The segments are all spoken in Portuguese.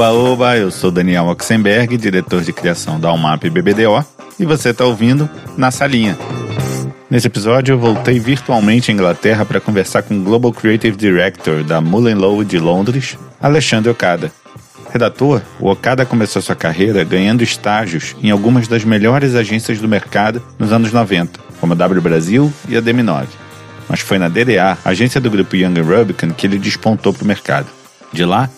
Oba, oba, eu sou Daniel Oxenberg, diretor de criação da UMAP BBDO, e você está ouvindo Na Salinha. Nesse episódio, eu voltei virtualmente à Inglaterra para conversar com o Global Creative Director da Mullen Lowe de Londres, Alexandre Okada. Redator, o Okada começou sua carreira ganhando estágios em algumas das melhores agências do mercado nos anos 90, como a W Brasil e a DM9. Mas foi na DDA, agência do grupo Young Rubicon, que ele despontou para o mercado. De lá,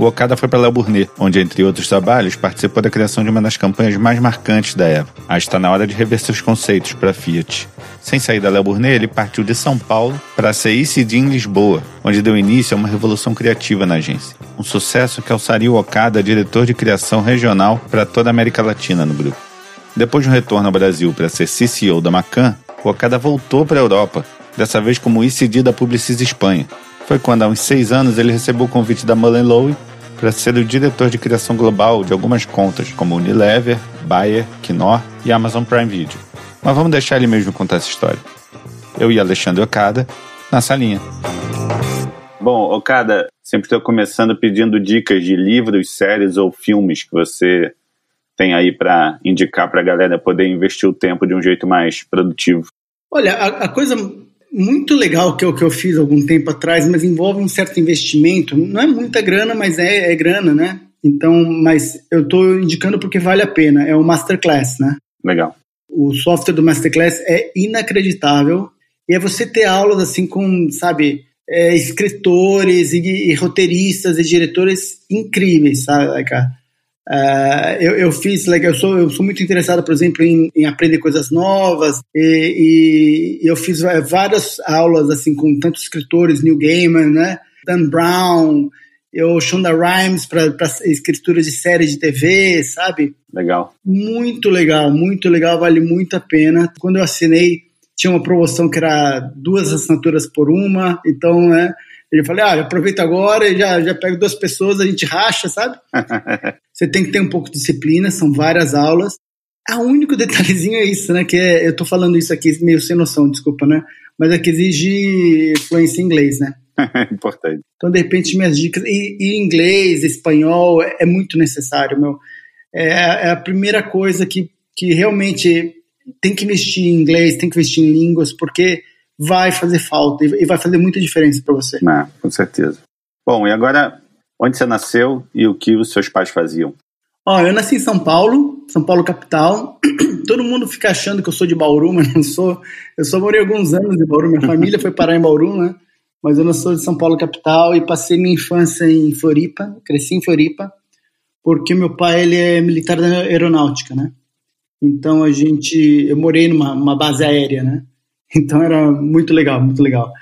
o Okada foi para Léo Burnet, onde, entre outros trabalhos, participou da criação de uma das campanhas mais marcantes da Eva. Ah, está na hora de rever seus conceitos para a Fiat. Sem sair da Léo Burnet, ele partiu de São Paulo para a CICD em Lisboa, onde deu início a uma revolução criativa na agência. Um sucesso que alçaria o Okada diretor de criação regional para toda a América Latina no grupo. Depois de um retorno ao Brasil para ser CCO da Macan, o Okada voltou para a Europa, dessa vez como ICD da Publicis Espanha. Foi quando, há uns seis anos, ele recebeu o convite da Mullen Lowe para ser o diretor de criação global de algumas contas, como Unilever, Bayer, Knorr e Amazon Prime Video. Mas vamos deixar ele mesmo contar essa história. Eu e Alexandre Okada, na salinha. Bom, Okada, sempre estou começando pedindo dicas de livros, séries ou filmes que você tem aí para indicar para a galera poder investir o tempo de um jeito mais produtivo. Olha, a, a coisa muito legal que é o que eu fiz algum tempo atrás, mas envolve um certo investimento. Não é muita grana, mas é, é grana, né? Então, mas eu estou indicando porque vale a pena. É o Masterclass, né? Legal. O software do Masterclass é inacreditável. E é você ter aulas assim com, sabe, é, escritores e, e, roteiristas e diretores incríveis, sabe, cara? Uh, eu, eu, fiz, like, eu sou, eu sou muito interessado, por exemplo, em, em aprender coisas novas e, e, eu fiz várias aulas assim com tantos escritores, Neil Gaiman, né, Dan Brown, eu Shonda Rhimes para escritura de série de TV, sabe? Legal. Muito legal, muito legal, vale muito a pena. Quando eu assinei, tinha uma promoção que era duas assinaturas por uma, então, né? Ele falou, ah, aproveita agora e já, já pego duas pessoas, a gente racha, sabe? Você tem que ter um pouco de disciplina, são várias aulas. A único detalhezinho é isso, né? Que é, eu tô falando isso aqui meio sem noção, desculpa, né? Mas é que exige fluência em inglês, né? Importante. Então, de repente, minhas dicas. E, e inglês, espanhol, é, é, muito necessário, meu. É, é, a primeira coisa que, que realmente tem que investir em inglês, tem que investir em línguas, porque vai fazer falta e vai fazer muita diferença para você. É, com certeza. Bom, e agora, onde você nasceu e o que os seus pais faziam? Ó, eu nasci em São Paulo, São Paulo capital. Todo mundo fica achando que eu sou de Bauru, mas não sou. Eu só morei alguns anos em Bauru, minha família foi parar em Bauru, né? Mas eu não sou de São Paulo capital e passei minha infância em Floripa, cresci em Floripa, porque meu pai ele é militar da aeronáutica, né? Então a gente, eu morei numa base aérea, né? Então era muito legal, muito legal.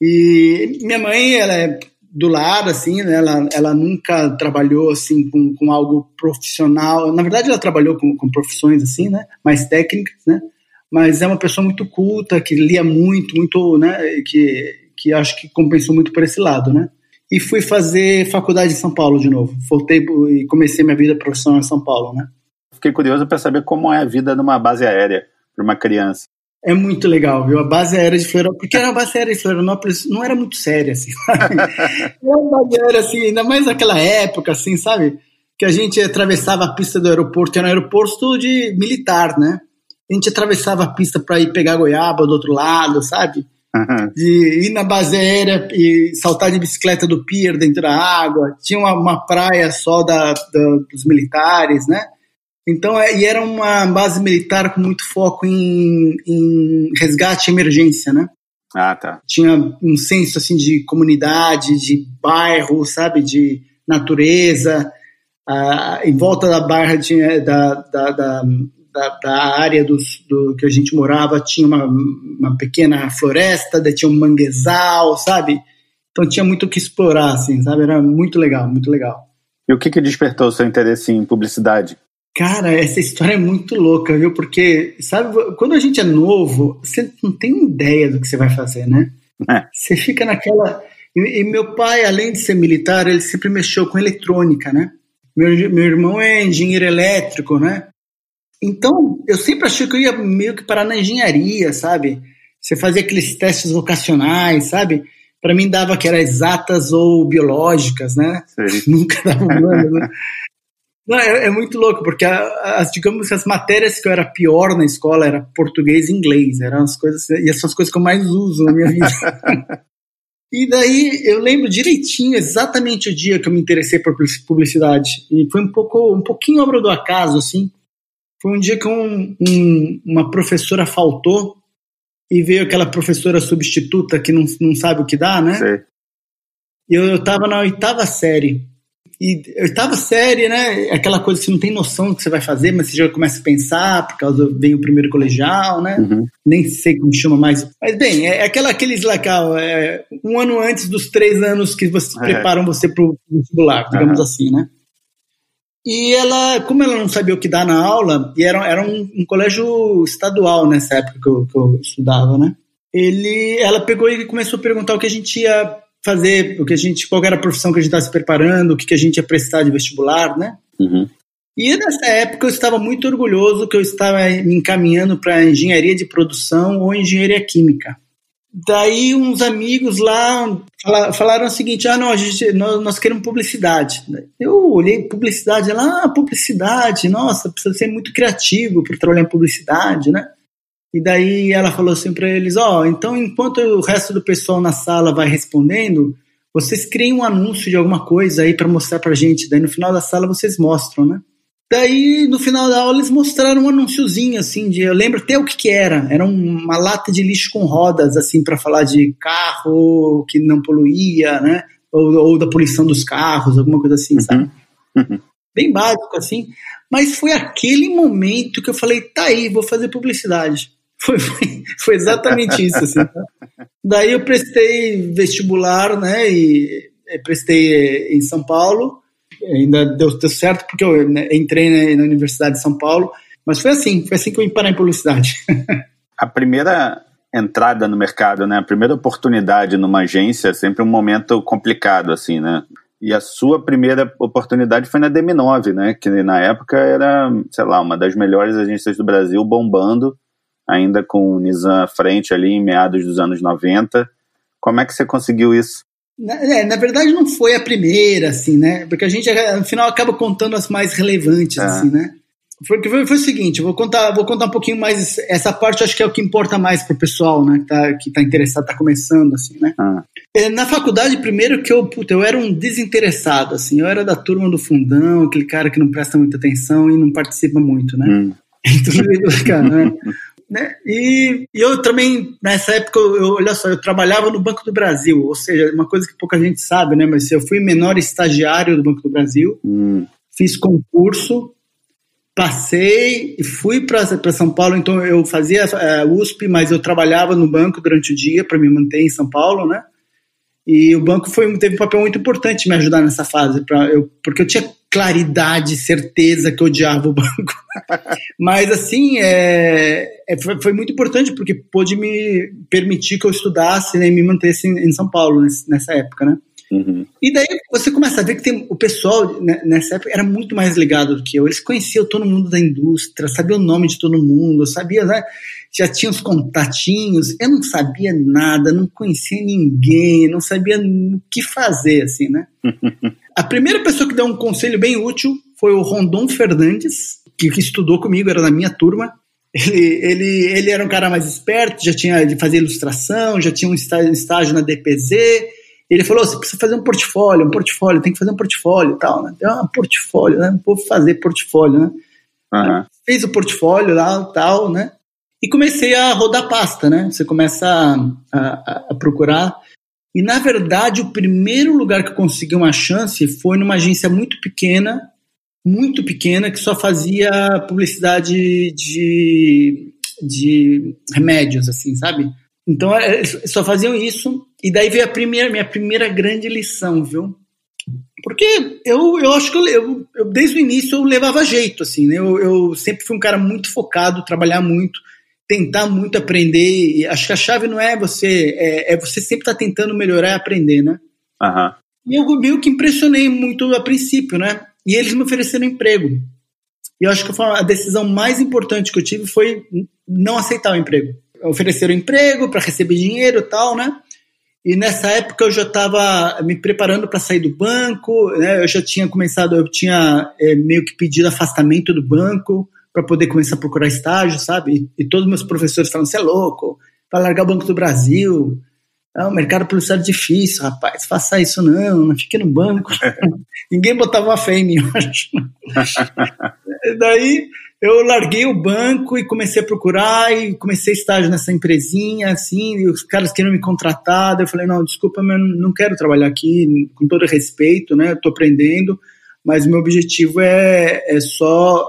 E minha mãe, ela é do lado, assim, né? Ela, ela nunca trabalhou, assim, com, com algo profissional. Na verdade, ela trabalhou com, com profissões, assim, né? Mais técnicas, né? Mas é uma pessoa muito culta, que lia muito, muito, né? Que, que acho que compensou muito por esse lado, né? E fui fazer faculdade em São Paulo de novo. Voltei e comecei minha vida profissional em São Paulo, né? Fiquei curioso para saber como é a vida numa base aérea para uma criança. É muito legal, viu? A base aérea de Florianópolis, porque era a base aérea de Florianópolis, não era muito séria, assim. era uma base aérea, assim, ainda mais naquela época, assim, sabe? Que a gente atravessava a pista do aeroporto, era um aeroporto de militar, né? A gente atravessava a pista para ir pegar goiaba do outro lado, sabe? Uhum. De ir na base aérea e saltar de bicicleta do pier dentro da água. Tinha uma, uma praia só da, da, dos militares, né? Então, é, e era uma base militar com muito foco em, em resgate e emergência, né? Ah, tá. Tinha um senso, assim, de comunidade, de bairro, sabe? De natureza. Ah, em volta da barra tinha, da, da, da, da, área dos, do que a gente morava tinha uma, uma pequena floresta, daí tinha um manguezal, sabe? Então tinha muito o que explorar, assim, sabe? Era muito legal, muito legal. E o que, que despertou o seu interesse em publicidade? Cara, essa história é muito louca, viu? Porque, sabe, quando a gente é novo, você não tem ideia do que você vai fazer, né? É. Você fica naquela. E, e, meu pai, além de ser militar, ele sempre mexeu com eletrônica, né? Meu, meu irmão é engenheiro elétrico, né? Então, eu sempre achei que eu ia meio que parar na engenharia, sabe? Você fazia aqueles testes vocacionais, sabe? para mim dava que era exatas ou biológicas, né? Nunca dava humanas, né? Não, é, é, muito louco, porque as, digamos as matérias que eu era pior na escola era português e inglês, eram as coisas, e essas coisas que eu mais uso na minha vida. e daí eu lembro direitinho, exatamente o dia que eu me interessei por publicidade. E foi um pouco, um pouquinho obra do acaso, assim. Foi um dia que um, um, uma professora faltou e veio aquela professora substituta que não, não sabe o que dá, né? Sim. E eu, eu tava na oitava série. E oitava série, né? Aquela coisa que você não tem noção do que você vai fazer, mas você já começa a pensar, por causa vem o primeiro colegial, né? Uhum. Nem sei como chama mais. Mas bem, é aquela, aqueles lacal, é, um ano antes dos três anos que você, é. preparam você para o vestibular, digamos uhum. assim, né? E ela, como ela não sabia o que dar na aula, e era, era um, um colégio estadual nessa época que eu, que eu, estudava, né? Ele, ela pegou e começou a perguntar o que a gente ia fazer, o que a gente, qual era a profissão que a gente estava se preparando, o que, que a gente ia prestar de vestibular, né? Uhum. E nessa época eu estava muito orgulhoso que eu estava me encaminhando para engenharia de produção ou engenharia química. Daí uns amigos lá falaram o seguinte: ah, não, a gente, nós, nós queremos publicidade. Eu olhei publicidade, ela, ah, publicidade, nossa, precisa ser muito criativo para trabalhar em publicidade, né? E daí ela falou assim para eles: ó, oh, então enquanto o resto do pessoal na sala vai respondendo, vocês criem um anúncio de alguma coisa aí para mostrar pra gente. Daí no final da sala vocês mostram, né? Daí, no final da aula, eles mostraram um anúnciozinho, assim, de, eu lembro até o que que era. Era uma lata de lixo com rodas, assim, para falar de carro que não poluía, né? Ou, ou, da poluição dos carros, alguma coisa assim, uhum. sabe? Uhum. Bem básico, assim. Mas foi aquele momento que eu falei, tá aí, vou fazer publicidade. Foi, foi, exatamente isso, assim. Daí eu prestei vestibular, né? E prestei em São Paulo ainda deu, deu certo porque eu né, entrei na, na, Universidade de São Paulo, mas foi assim, foi assim que eu parei em publicidade. a primeira entrada no mercado, né, a primeira oportunidade numa agência é sempre um momento complicado, assim, né? E a sua primeira oportunidade foi na DM9, né? Que na época era, sei lá, uma das melhores agências do Brasil, bombando, ainda com o Nizam à frente ali em meados dos anos 90. Como é que você conseguiu isso? Na, é, na verdade, não foi a primeira, assim, né? Porque a gente, no final, acaba contando as mais relevantes, é. assim, né? Foi, foi, foi o seguinte, vou contar, vou contar um pouquinho mais. Essa parte acho que é o que importa mais pro pessoal, né? Que tá, que tá interessado, tá começando, assim, né? Ah. É, na faculdade, primeiro que eu, puta, eu era um desinteressado, assim. Eu era da turma do fundão, aquele cara que não presta muita atenção e não participa muito, né? Hum. Então, cara, né? Né? E, e, eu também, nessa época, eu, olha só, eu trabalhava no Banco do Brasil, ou seja, uma coisa que pouca gente sabe, né? Mas eu fui menor estagiário do Banco do Brasil, hum. fiz concurso, passei e fui para São Paulo, então eu fazia uh, USP, mas eu trabalhava no banco durante o dia para me manter em São Paulo, né? E o banco foi, teve um papel muito importante me ajudar nessa fase, pra, eu, porque eu tinha claridade, certeza que eu odiava o banco. Mas, assim, é, é, foi, muito importante, porque pôde me permitir que eu estudasse né, e me mantesse em, em São Paulo nesse, nessa época, né? Uhum. E daí você começa a ver que tem, o pessoal né, nessa época era muito mais ligado do que eu. Eles conheciam todo mundo da indústria, sabiam o nome de todo mundo, sabia, né? Já tinha os contatinhos. Eu não sabia nada, não conhecia ninguém, não sabia o que fazer, assim, né? a primeira pessoa que deu um conselho bem útil foi o Rondon Fernandes, que, que estudou comigo, era da minha turma. Ele, ele, ele era um cara mais esperto, já tinha de fazer ilustração, já tinha um estágio na DPZ ele falou: você precisa fazer um portfólio, um portfólio, tem que fazer um portfólio e tal, né? Tem um portfólio, né? Vou fazer portfólio, né? Uhum. Fez o portfólio lá tal, né? E comecei a rodar pasta, né? Você começa a, a, a procurar. E na verdade, o primeiro lugar que eu consegui uma chance foi numa agência muito pequena, muito pequena, que só fazia publicidade de, de remédios, assim, sabe? Então, é, só faziam isso e daí veio a primeira, minha primeira grande lição, viu? Porque eu, eu acho que eu, eu, eu desde o início eu levava jeito, assim, né? Eu, eu, sempre fui um cara muito focado, trabalhar muito, tentar muito aprender. E acho que a chave não é você, é, é você sempre estar tá tentando melhorar e aprender, né? Uhum. E eu meio que impressionei muito a princípio, né? E eles me ofereceram emprego. E eu acho que a decisão mais importante que eu tive foi não aceitar o emprego. Ofereceram emprego para receber dinheiro e tal, né? E nessa época eu já estava me preparando para sair do banco, né? eu já tinha começado, eu tinha é, meio que pedido afastamento do banco para poder começar a procurar estágio, sabe? E, e todos meus professores falaram: você é louco, vai largar o Banco do Brasil, ah, o mercado publicitário é difícil, rapaz, faça isso não, não fique no banco. Ninguém botava fé em mim, eu acho. Daí eu larguei o banco e comecei a procurar e comecei estágio nessa empresinha, assim, e os caras queriam me contratar, eu falei, não, desculpa, mas eu não quero trabalhar aqui, com todo respeito, né, estou aprendendo, mas meu objetivo é, é só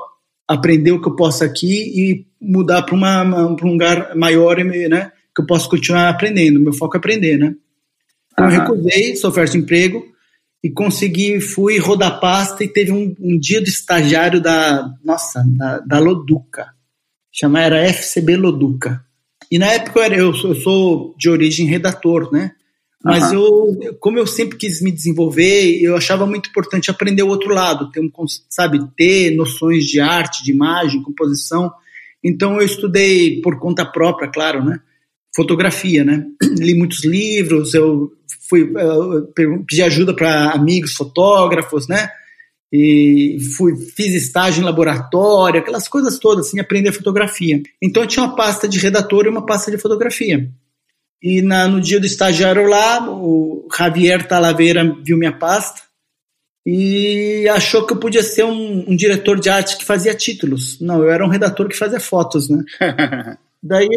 aprender o que eu posso aqui e mudar para um lugar maior, né, que eu possa continuar aprendendo, meu foco é aprender, né. Então eu recusei essa oferta de emprego, e consegui, fui rodar pasta e teve um, um dia do estagiário da, nossa, da, da Loduca, chama, era FCB Loduca. E na época eu, era, eu, sou, eu sou de origem redator, né? Mas uhum. eu, como eu sempre quis me desenvolver, eu achava muito importante aprender o outro lado, ter um, sabe, ter noções de arte, de imagem, composição. Então eu estudei por conta própria, claro, né? Fotografia, né? Li muitos livros, eu fui uh, pedi ajuda para amigos fotógrafos, né? E fui, fiz estágio em laboratório, aquelas coisas todas, assim, aprender fotografia. Então eu tinha uma pasta de redator e uma pasta de fotografia. E na, no dia do estagiário lá, o Javier Talaveira viu minha pasta e achou que eu podia ser um, um diretor de arte que fazia títulos. Não, eu era um redator que fazia fotos, né? Daí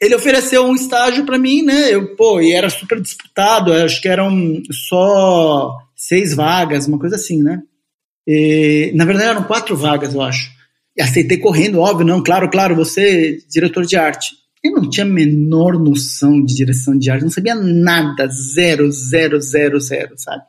ele ofereceu um estágio para mim, né? Eu, pô, e era super disputado, acho que eram só seis vagas, uma coisa assim, né? E, na verdade eram quatro vagas, eu acho. E aceitei correndo, óbvio, não, claro, claro, você diretor de arte. Eu não tinha a menor noção de direção de arte, não sabia nada, zero, zero, zero, zero, sabe?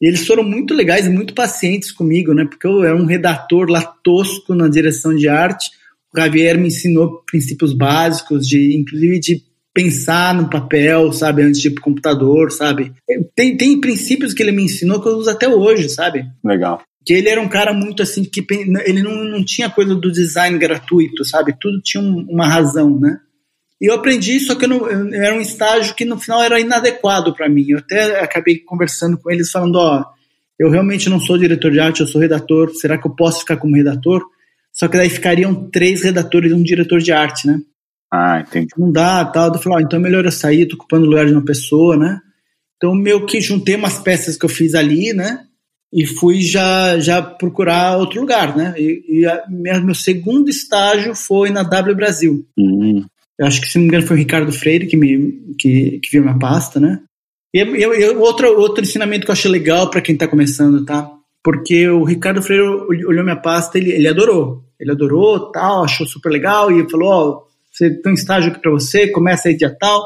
E eles foram muito legais e muito pacientes comigo, né? Porque eu era um redator lá tosco na direção de arte, o Javier me ensinou princípios básicos de, inclusive, de pensar no papel, sabe, antes de ir pro computador, sabe? Tem, tem princípios que ele me ensinou que eu uso até hoje, sabe? Legal. Que ele era um cara muito assim, que ele não, não tinha coisa do design gratuito, sabe? Tudo tinha um, uma razão, né? E eu aprendi, só que não, era um estágio que no final era inadequado para mim. Eu até acabei conversando com eles, falando: ó, eu realmente não sou diretor de arte, eu sou redator, será que eu posso ficar como redator? Só que daí ficariam três redatores e um diretor de arte, né? Ah, entendi. Não dá, tal. Eu falei, ah, então é melhor eu sair, tô ocupando o lugar de uma pessoa, né? Então, meio que juntei umas peças que eu fiz ali, né? E fui já, já procurar outro lugar, né? E, e a, meu segundo estágio foi na W Brasil. Uhum. Eu acho que, se não me engano, foi o Ricardo Freire que, me, que, que viu minha pasta, né? E, e, e outro, outro ensinamento que eu achei legal para quem tá começando, tá? Porque o Ricardo Freire olhou minha pasta, ele, ele adorou ele adorou, tal, achou super legal e falou: Ó, oh, você tem um estágio aqui para você, começa aí dia tal.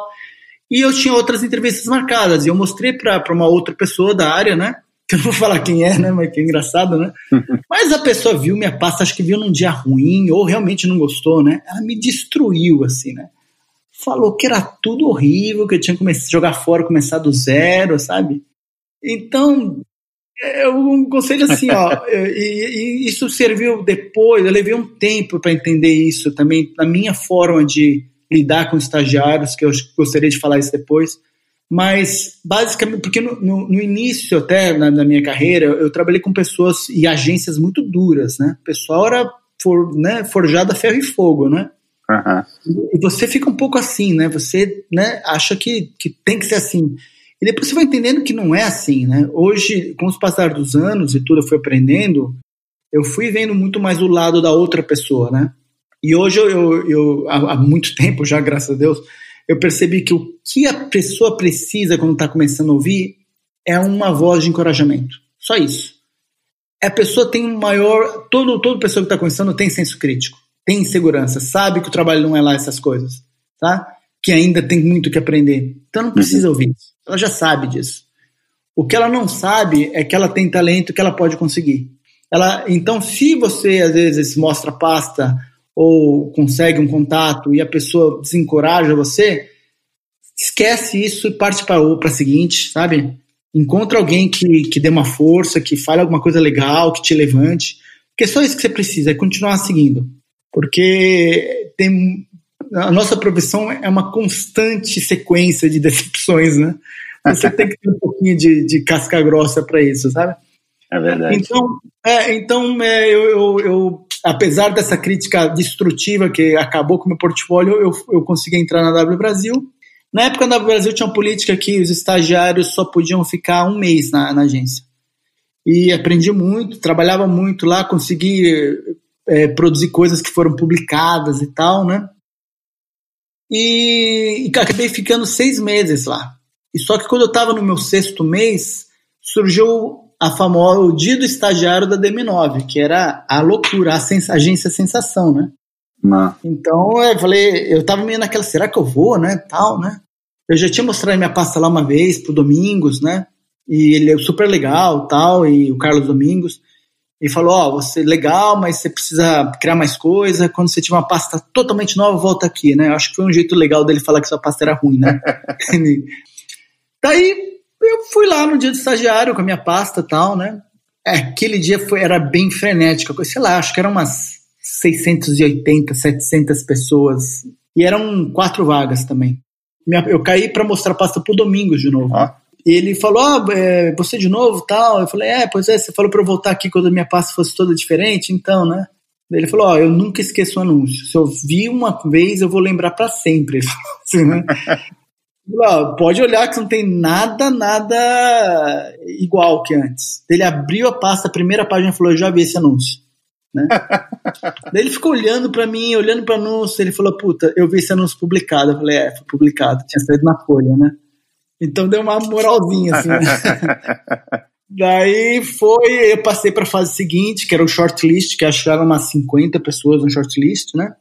E eu tinha outras entrevistas marcadas e eu mostrei para uma outra pessoa da área, né? Que eu não vou falar quem é, né? Mas que é engraçado, né? Mas a pessoa viu minha pasta, acho que viu num dia ruim ou realmente não gostou, né? Ela me destruiu, assim, né? Falou que era tudo horrível, que eu tinha que jogar fora, começar do zero, sabe? Então, é um conselho assim, ó, e, e, isso serviu depois, eu levei um tempo para entender isso também, na minha forma de lidar com estagiários, que eu gostaria de falar isso depois, mas basicamente, porque no, no, no início até na, na, minha carreira, eu trabalhei com pessoas e agências muito duras, né, o pessoal era for, né, forjado a ferro e fogo, né, uhum. e você fica um pouco assim, né, você né, acha que, que tem que ser assim, e depois você vai entendendo que não é assim, né? Hoje, com os passar dos anos e tudo eu fui aprendendo, eu fui vendo muito mais o lado da outra pessoa, né? E hoje, eu, eu, eu há, muito tempo já, graças a Deus, eu percebi que o que a pessoa precisa quando está começando a ouvir é uma voz de encorajamento. Só isso. A pessoa tem um maior. Todo, toda pessoa que está começando tem senso crítico, tem insegurança, sabe que o trabalho não é lá essas coisas, tá? Que ainda tem muito que aprender. Então não precisa uhum. ouvir isso. Ela já sabe disso. O que ela não sabe é que ela tem talento que ela pode conseguir. Ela, então, se você às vezes mostra pasta ou consegue um contato e a pessoa desencoraja você, esquece isso e parte para a seguinte, sabe? Encontra alguém que, que dê uma força, que fale alguma coisa legal, que te levante. Porque é só isso que você precisa, é continuar seguindo. Porque tem a nossa profissão é uma constante sequência de decepções, né? Você tem que ter um pouquinho de, de casca grossa para isso, sabe? É verdade. Então, é, então é, eu, eu, eu, apesar dessa crítica destrutiva que acabou com o meu portfólio, eu, eu consegui entrar na W Brasil. Na época da W Brasil tinha uma política que os estagiários só podiam ficar um mês na, na agência. E aprendi muito, trabalhava muito lá, consegui é, produzir coisas que foram publicadas e tal, né? E, e acabei ficando seis meses lá. E só que quando eu estava no meu sexto mês, surgiu a famosa, o dia do estagiário da DM9, que era a loucura, a sens agência sensação, né? Não. Então eu falei, eu tava meio naquela, será que eu vou, né? Tal, né? Eu já tinha mostrado minha pasta lá uma vez pro Domingos, né? E ele é super legal, tal, e o Carlos Domingos. E falou, ó, oh, você é legal, mas você precisa criar mais coisa. Quando você tiver uma pasta totalmente nova, volta aqui, né? Eu acho que foi um jeito legal dele falar que sua pasta era ruim, né? Daí eu fui lá no dia do estagiário com a minha pasta e tal, né? É, aquele dia foi, era bem frenético, sei lá, acho que eram umas 680, 700 pessoas. E eram quatro vagas também. Eu caí para mostrar a pasta pro Domingos de novo. Ah. E ele falou: ah, é, você de novo tal? Eu falei: é, pois é, você falou para eu voltar aqui quando a minha pasta fosse toda diferente, então, né? Ele falou: Ó, oh, eu nunca esqueço o anúncio. Se eu vi uma vez, eu vou lembrar para sempre. assim, né? Pode olhar que não tem nada, nada igual que antes. Ele abriu a pasta, a primeira página e falou: Eu já vi esse anúncio. Né? Daí ele ficou olhando para mim, olhando para anúncio. Ele falou: Puta, eu vi esse anúncio publicado. Eu falei: É, foi publicado, tinha saído na folha, né? Então deu uma moralzinha assim. Né? Daí foi, eu passei para a fase seguinte, que era o shortlist, que acho que eram umas 50 pessoas no shortlist, né?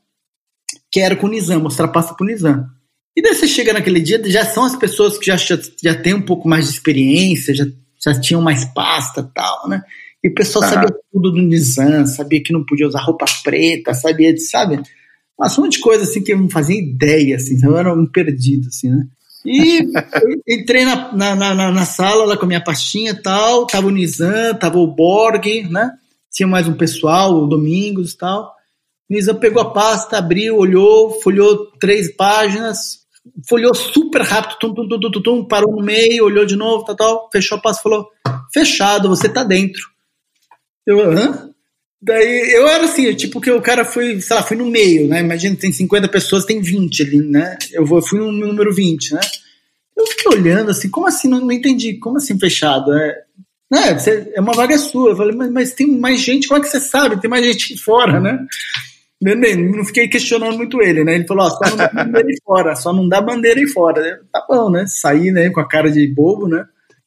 Que era com o Nizam, mostrar a pasta pro Nizam. E daí você chega naquele dia, já são as pessoas que já, já, já têm um pouco mais de experiência, já, já tinham mais pasta e tal, né? E o pessoal uhum. sabia tudo do Nizam, sabia que não podia usar roupa preta, sabia, de, sabe? Mas um monte de coisa assim que eu não fazia ideia, assim, eu era um perdido, assim, né? E entrei na, na, na, na, sala lá com a minha pastinha e tal, tava o Nizam, tava o Borg, né? Tinha mais um pessoal, o Domingos e tal. O Nizam pegou a pasta, abriu, olhou, folhou três páginas, folhou super rápido, tum, tum, tum, tum, tum, parou no meio, olhou de novo, tal, tal, fechou pasta e falou: fechado, você tá dentro. Eu, hã? Daí eu era assim, tipo que o cara foi, sei lá, fui no meio, né? Imagina, tem 50 pessoas, tem 20 ali, né? Eu vou, fui no número 20, né? Eu fiquei olhando assim, como assim? Não, não entendi, como assim fechado? É, né, você, é uma vaga sua. Eu falei, mas, mas tem mais gente, como é que você sabe? Tem mais gente fora, né? Não fiquei questionando muito ele, né? Ele falou, ó, só não dá bandeira aí fora, só não dá bandeira aí fora. Tá bom, né? Saí, né, com a cara de bobo, né?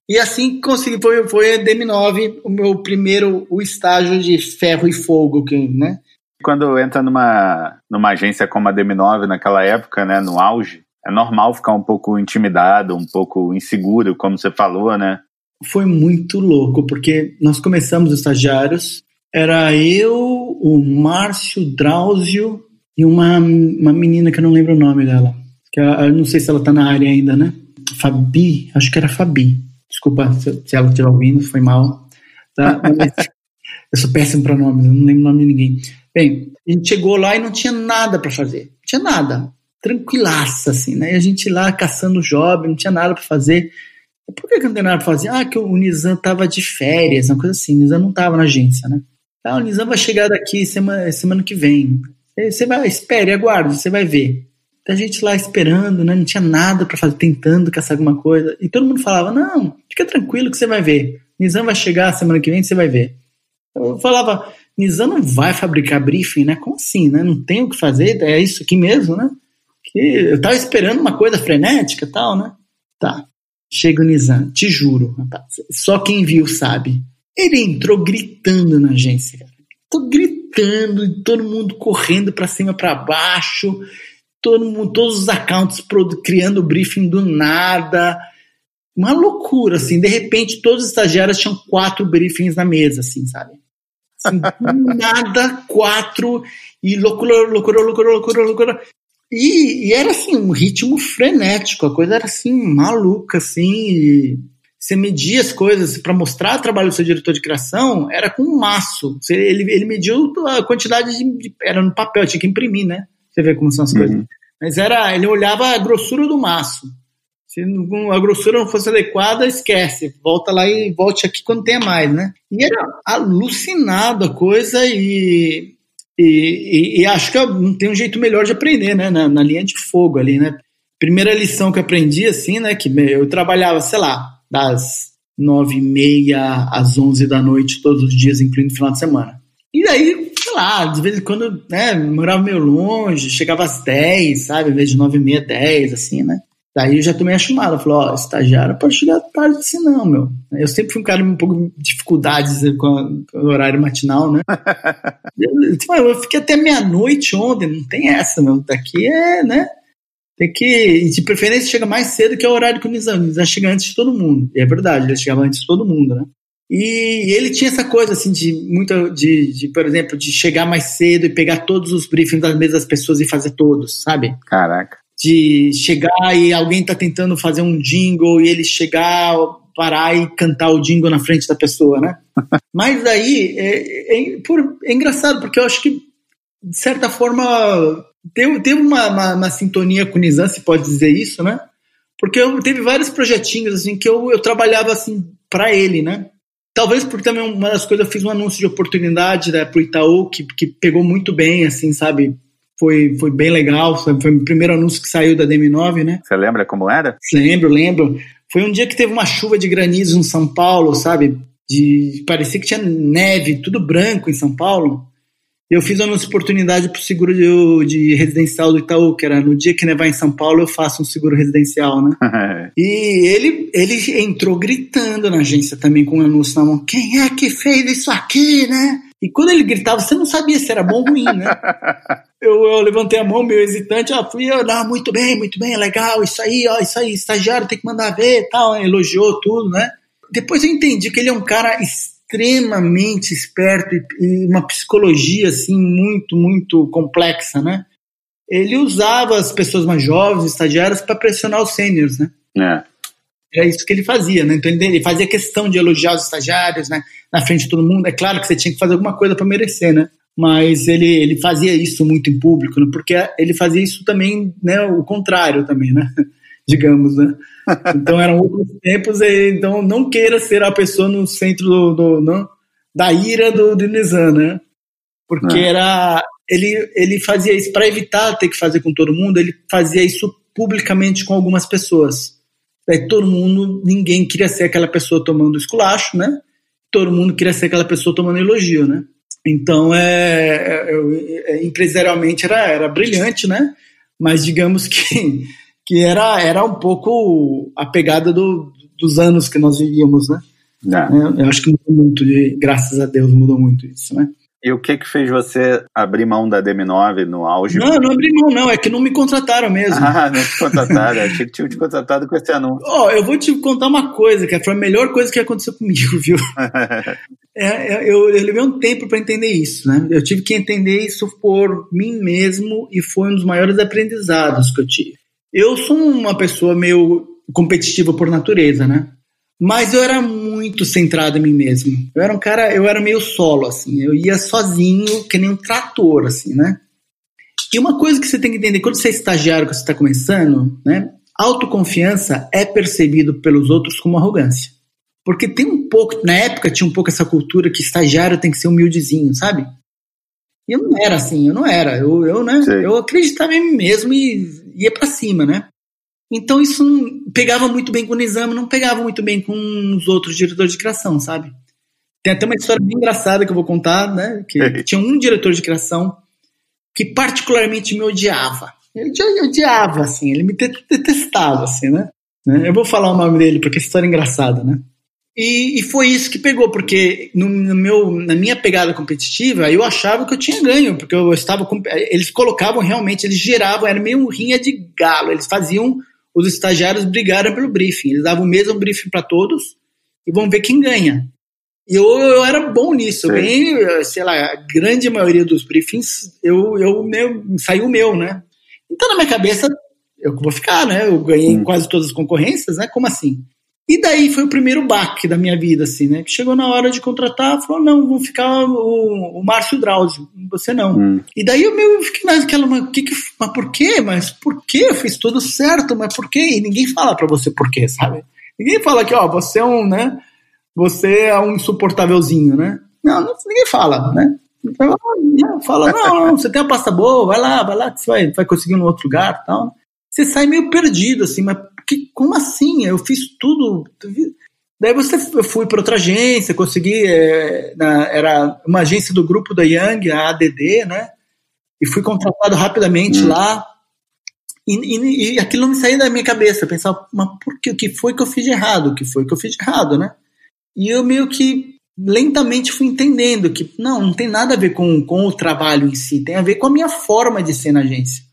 E assim consegui, foi, foi a DM9, o meu primeiro, o estágio de ferro e fogo, que, né? Quando entra numa, numa agência como a DM9 naquela época, né, no auge, é normal ficar um pouco intimidado, um pouco inseguro, como você falou, né? Foi muito louco, porque nós começamos os estagiários, era eu, o Márcio Drauzio e uma, uma menina que eu não lembro o nome dela. Que eu não sei se ela tá na área ainda, né? Fabi, acho que era Fabi. Desculpa se, se ela estiver ouvindo, foi mal. Tá? eu sou péssimo para nomes, eu não lembro o nome de ninguém. Bem, a gente chegou lá e não tinha nada para fazer. Não tinha nada. Tranquilaça, assim, né? E a gente lá caçando job, não tinha nada para fazer. Por que, que não tem nada para fazer? Ah, que o Nizam tava de férias, uma coisa assim. O Nizam não tava na agência, né? Ah, o Nizam vai chegar daqui semana, semana que vem. Você vai, espere, aguarde, você vai ver. A gente lá esperando, né? Não tinha nada para fazer, tentando caçar alguma coisa. E todo mundo falava: Não, fica tranquilo que você vai ver. Nizam vai chegar semana que vem, você vai ver. Eu falava: Nizam não vai fabricar briefing, né? Como assim, né? Não tem o que fazer, é isso aqui mesmo, né? Que eu tava esperando uma coisa frenética tal, né? Tá. Chega o Nizam, te juro, rapaz, só quem viu sabe. Ele entrou gritando na agência, cara. Tô gritando, todo mundo correndo para cima, para baixo, todo mundo, todos os accounts criando briefing do nada. Uma loucura, assim. De repente, todos os estagiários tinham quatro briefings na mesa, assim, sabe? Assim, nada, quatro, e loucura, loucura, loucura, loucura, loucura. E, e, era assim, um ritmo frenético, a coisa era assim, maluca, assim. Você media as coisas para mostrar o trabalho do seu diretor de criação, era com um maço. Você, ele, ele mediu a quantidade de, de, Era no papel, tinha que imprimir, né? Você vê como são as uhum. coisas. Mas era, ele olhava a grossura do maço. Se a grossura não fosse adequada, esquece. Volta lá e volte aqui quando tenha mais, né? E era alucinado a coisa e, e, e, e acho que não tem um jeito melhor de aprender, né? Na, na, linha de fogo ali, né? Primeira lição que aprendi, assim, né? Que eu trabalhava, sei lá, das nove e meia às onze da noite todos os dias, incluindo final de semana. E daí, sei lá, de vez em quando, né? Morava meio longe, chegava às dez, sabe? Em vez de nove e meia, dez, assim, né? Daí eu já tomei a chamada, falou, ó, estagiário pode chegar tarde assim não, meu. Eu sempre fui um cara com um pouco de dificuldades com, o horário matinal, né? eu, eu fiquei até meia-noite ontem, não tem essa, meu. Daqui é, né? Tem que, de preferência, chega mais cedo que é o horário que o Nizam. O Nizam chega antes de todo mundo. E é verdade, ele chegava antes de todo mundo, né? E ele tinha essa coisa, assim, de muita, de, de, por exemplo, de chegar mais cedo e pegar todos os briefings das mesmas pessoas e fazer todos, sabe? Caraca de chegar e alguém tá tentando fazer um jingle e ele chegar, parar e cantar o jingle na frente da pessoa, né? Mas aí é, é, por, é, engraçado, porque eu acho que, de certa forma, teve, teve uma, uma, uma, sintonia com o Nizam, se pode dizer isso, né? Porque eu teve vários projetinhos assim que eu, eu trabalhava assim para ele, né? Talvez porque também uma das coisas eu fiz um anúncio de oportunidade né, pro Itaú que, que pegou muito bem, assim, sabe? foi, foi bem legal. Foi o primeiro anúncio que saiu da DM9, né? Você lembra como era? Lembro, lembro. Foi um dia que teve uma chuva de granizo em São Paulo, sabe? De, parecia que tinha neve, tudo branco em São Paulo. Eu fiz uma oportunidade para o seguro de, de, residencial do Itaú, que era no dia que nevar em São Paulo, eu faço um seguro residencial, né? e ele, ele entrou gritando na agência também com um anúncio na mão. Quem é que fez isso aqui, né? E quando ele gritava, você não sabia se era bom ou ruim, né? eu, eu, levantei a mão, meio hesitante, ó, fui, eu, não, muito bem, muito bem, legal, isso aí, ó, isso aí, estagiário tem que mandar ver tal, elogiou tudo, né? Depois eu entendi que ele é um cara extremamente esperto e, e uma psicologia, assim, muito, muito complexa, né? Ele usava as pessoas mais jovens, estagiários, para pressionar os sêniores, né? É. Era isso que ele fazia, né? Então ele fazia questão de elogiar os estagiários, né? Na frente de todo mundo. É claro que você tinha que fazer alguma coisa para merecer, né? Mas ele, ele fazia isso muito em público, né? porque ele fazia isso também, né? O contrário também, né? Digamos, né? Então eram outros tempos, e, então não queira ser a pessoa no centro do, do não, da ira do, do Nizam, né? Porque não. era ele, ele fazia isso para evitar ter que fazer com todo mundo, ele fazia isso publicamente com algumas pessoas. Daí todo mundo, ninguém queria ser aquela pessoa tomando esculacho, né? Todo mundo queria ser aquela pessoa tomando elogio, né? Então, é, é, é, empresarialmente era, era brilhante, né? Mas digamos que, que era, era um pouco a pegada do, dos anos que nós vivíamos, né? É. Eu acho que mudou muito, graças a Deus mudou muito isso, né? E o que que fez você abrir mão da DM9 no auge? Não, não abri mão, não. É que não me contrataram mesmo. Ah, não te contrataram. Achei que tinham te contratado com esse anúncio. Ó, oh, eu vou te contar uma coisa, que foi a melhor coisa que aconteceu comigo, viu? é, é, eu, eu levei um tempo para entender isso, né? Eu tive que entender isso por mim mesmo e foi um dos maiores aprendizados que eu tive. Eu sou uma pessoa meio competitiva por natureza, né? Mas eu era muito centrado em mim mesmo. Eu era um cara, eu era meio solo, assim. Eu ia sozinho, que nem um trator, assim, né? E uma coisa que você tem que entender, quando você é estagiário, que você está começando, né? Autoconfiança é percebido pelos outros como arrogância. Porque tem um pouco, na época tinha um pouco essa cultura que estagiário tem que ser humildezinho, sabe? E eu não era assim, eu não era. Eu, eu, né, eu acreditava em mim mesmo e ia para cima, né? Então isso pegava muito bem com o Nizam, não pegava muito bem com os outros diretores de criação, sabe? Tem até uma história bem engraçada que eu vou contar, né? Que tinha um diretor de criação que particularmente me odiava. Ele odiava, assim, ele me detestava, assim, né? né? Eu vou falar o nome dele porque a história é engraçada, né? E, e, foi isso que pegou, porque no, no, meu, na minha pegada competitiva, eu achava que eu tinha ganho, porque eu estava. Eles colocavam realmente, eles geravam, era meio um rinha de galo, eles faziam os estagiários brigaram pelo briefing. Eles davam o mesmo briefing para todos e vão ver quem ganha. E eu, eu era bom nisso. Eu ganhei, sei lá, a grande maioria dos briefings, eu, eu meu, saiu o meu, né? Então, na minha cabeça, eu vou ficar, né? Eu ganhei hum. quase todas as concorrências, né? Como assim? E daí foi o primeiro baque da minha vida, assim, né? Que chegou na hora de contratar, falou, não, vou ficar o, o Márcio Drauzio, você não. Hum. E daí eu, meio, fiquei naquela, mas, que que, mas por quê? Mas por quê? Eu fiz tudo certo, mas por quê? E ninguém fala pra você por quê, sabe? Ninguém fala que, ó, você é um, né? Você é um insuportávelzinho, né? Não, não ninguém fala, né? Então, fala, não, não, você tem uma pasta boa, vai lá, vai lá, que você vai, vai conseguir um outro lugar tal. Você sai meio perdido, assim, mas que, como assim? Eu fiz tudo. Daí você, eu fui para outra agência, consegui. É, na, era uma agência do grupo da Young, a ADD, né? E fui contratado rapidamente hum. lá. E, e, e, aquilo não me saía da minha cabeça. Eu pensava, mas por que, o que foi que eu fiz de errado? O que foi que eu fiz de errado, né? E eu meio que lentamente fui entendendo que não, não tem nada a ver com, com o trabalho em si, tem a ver com a minha forma de ser na agência.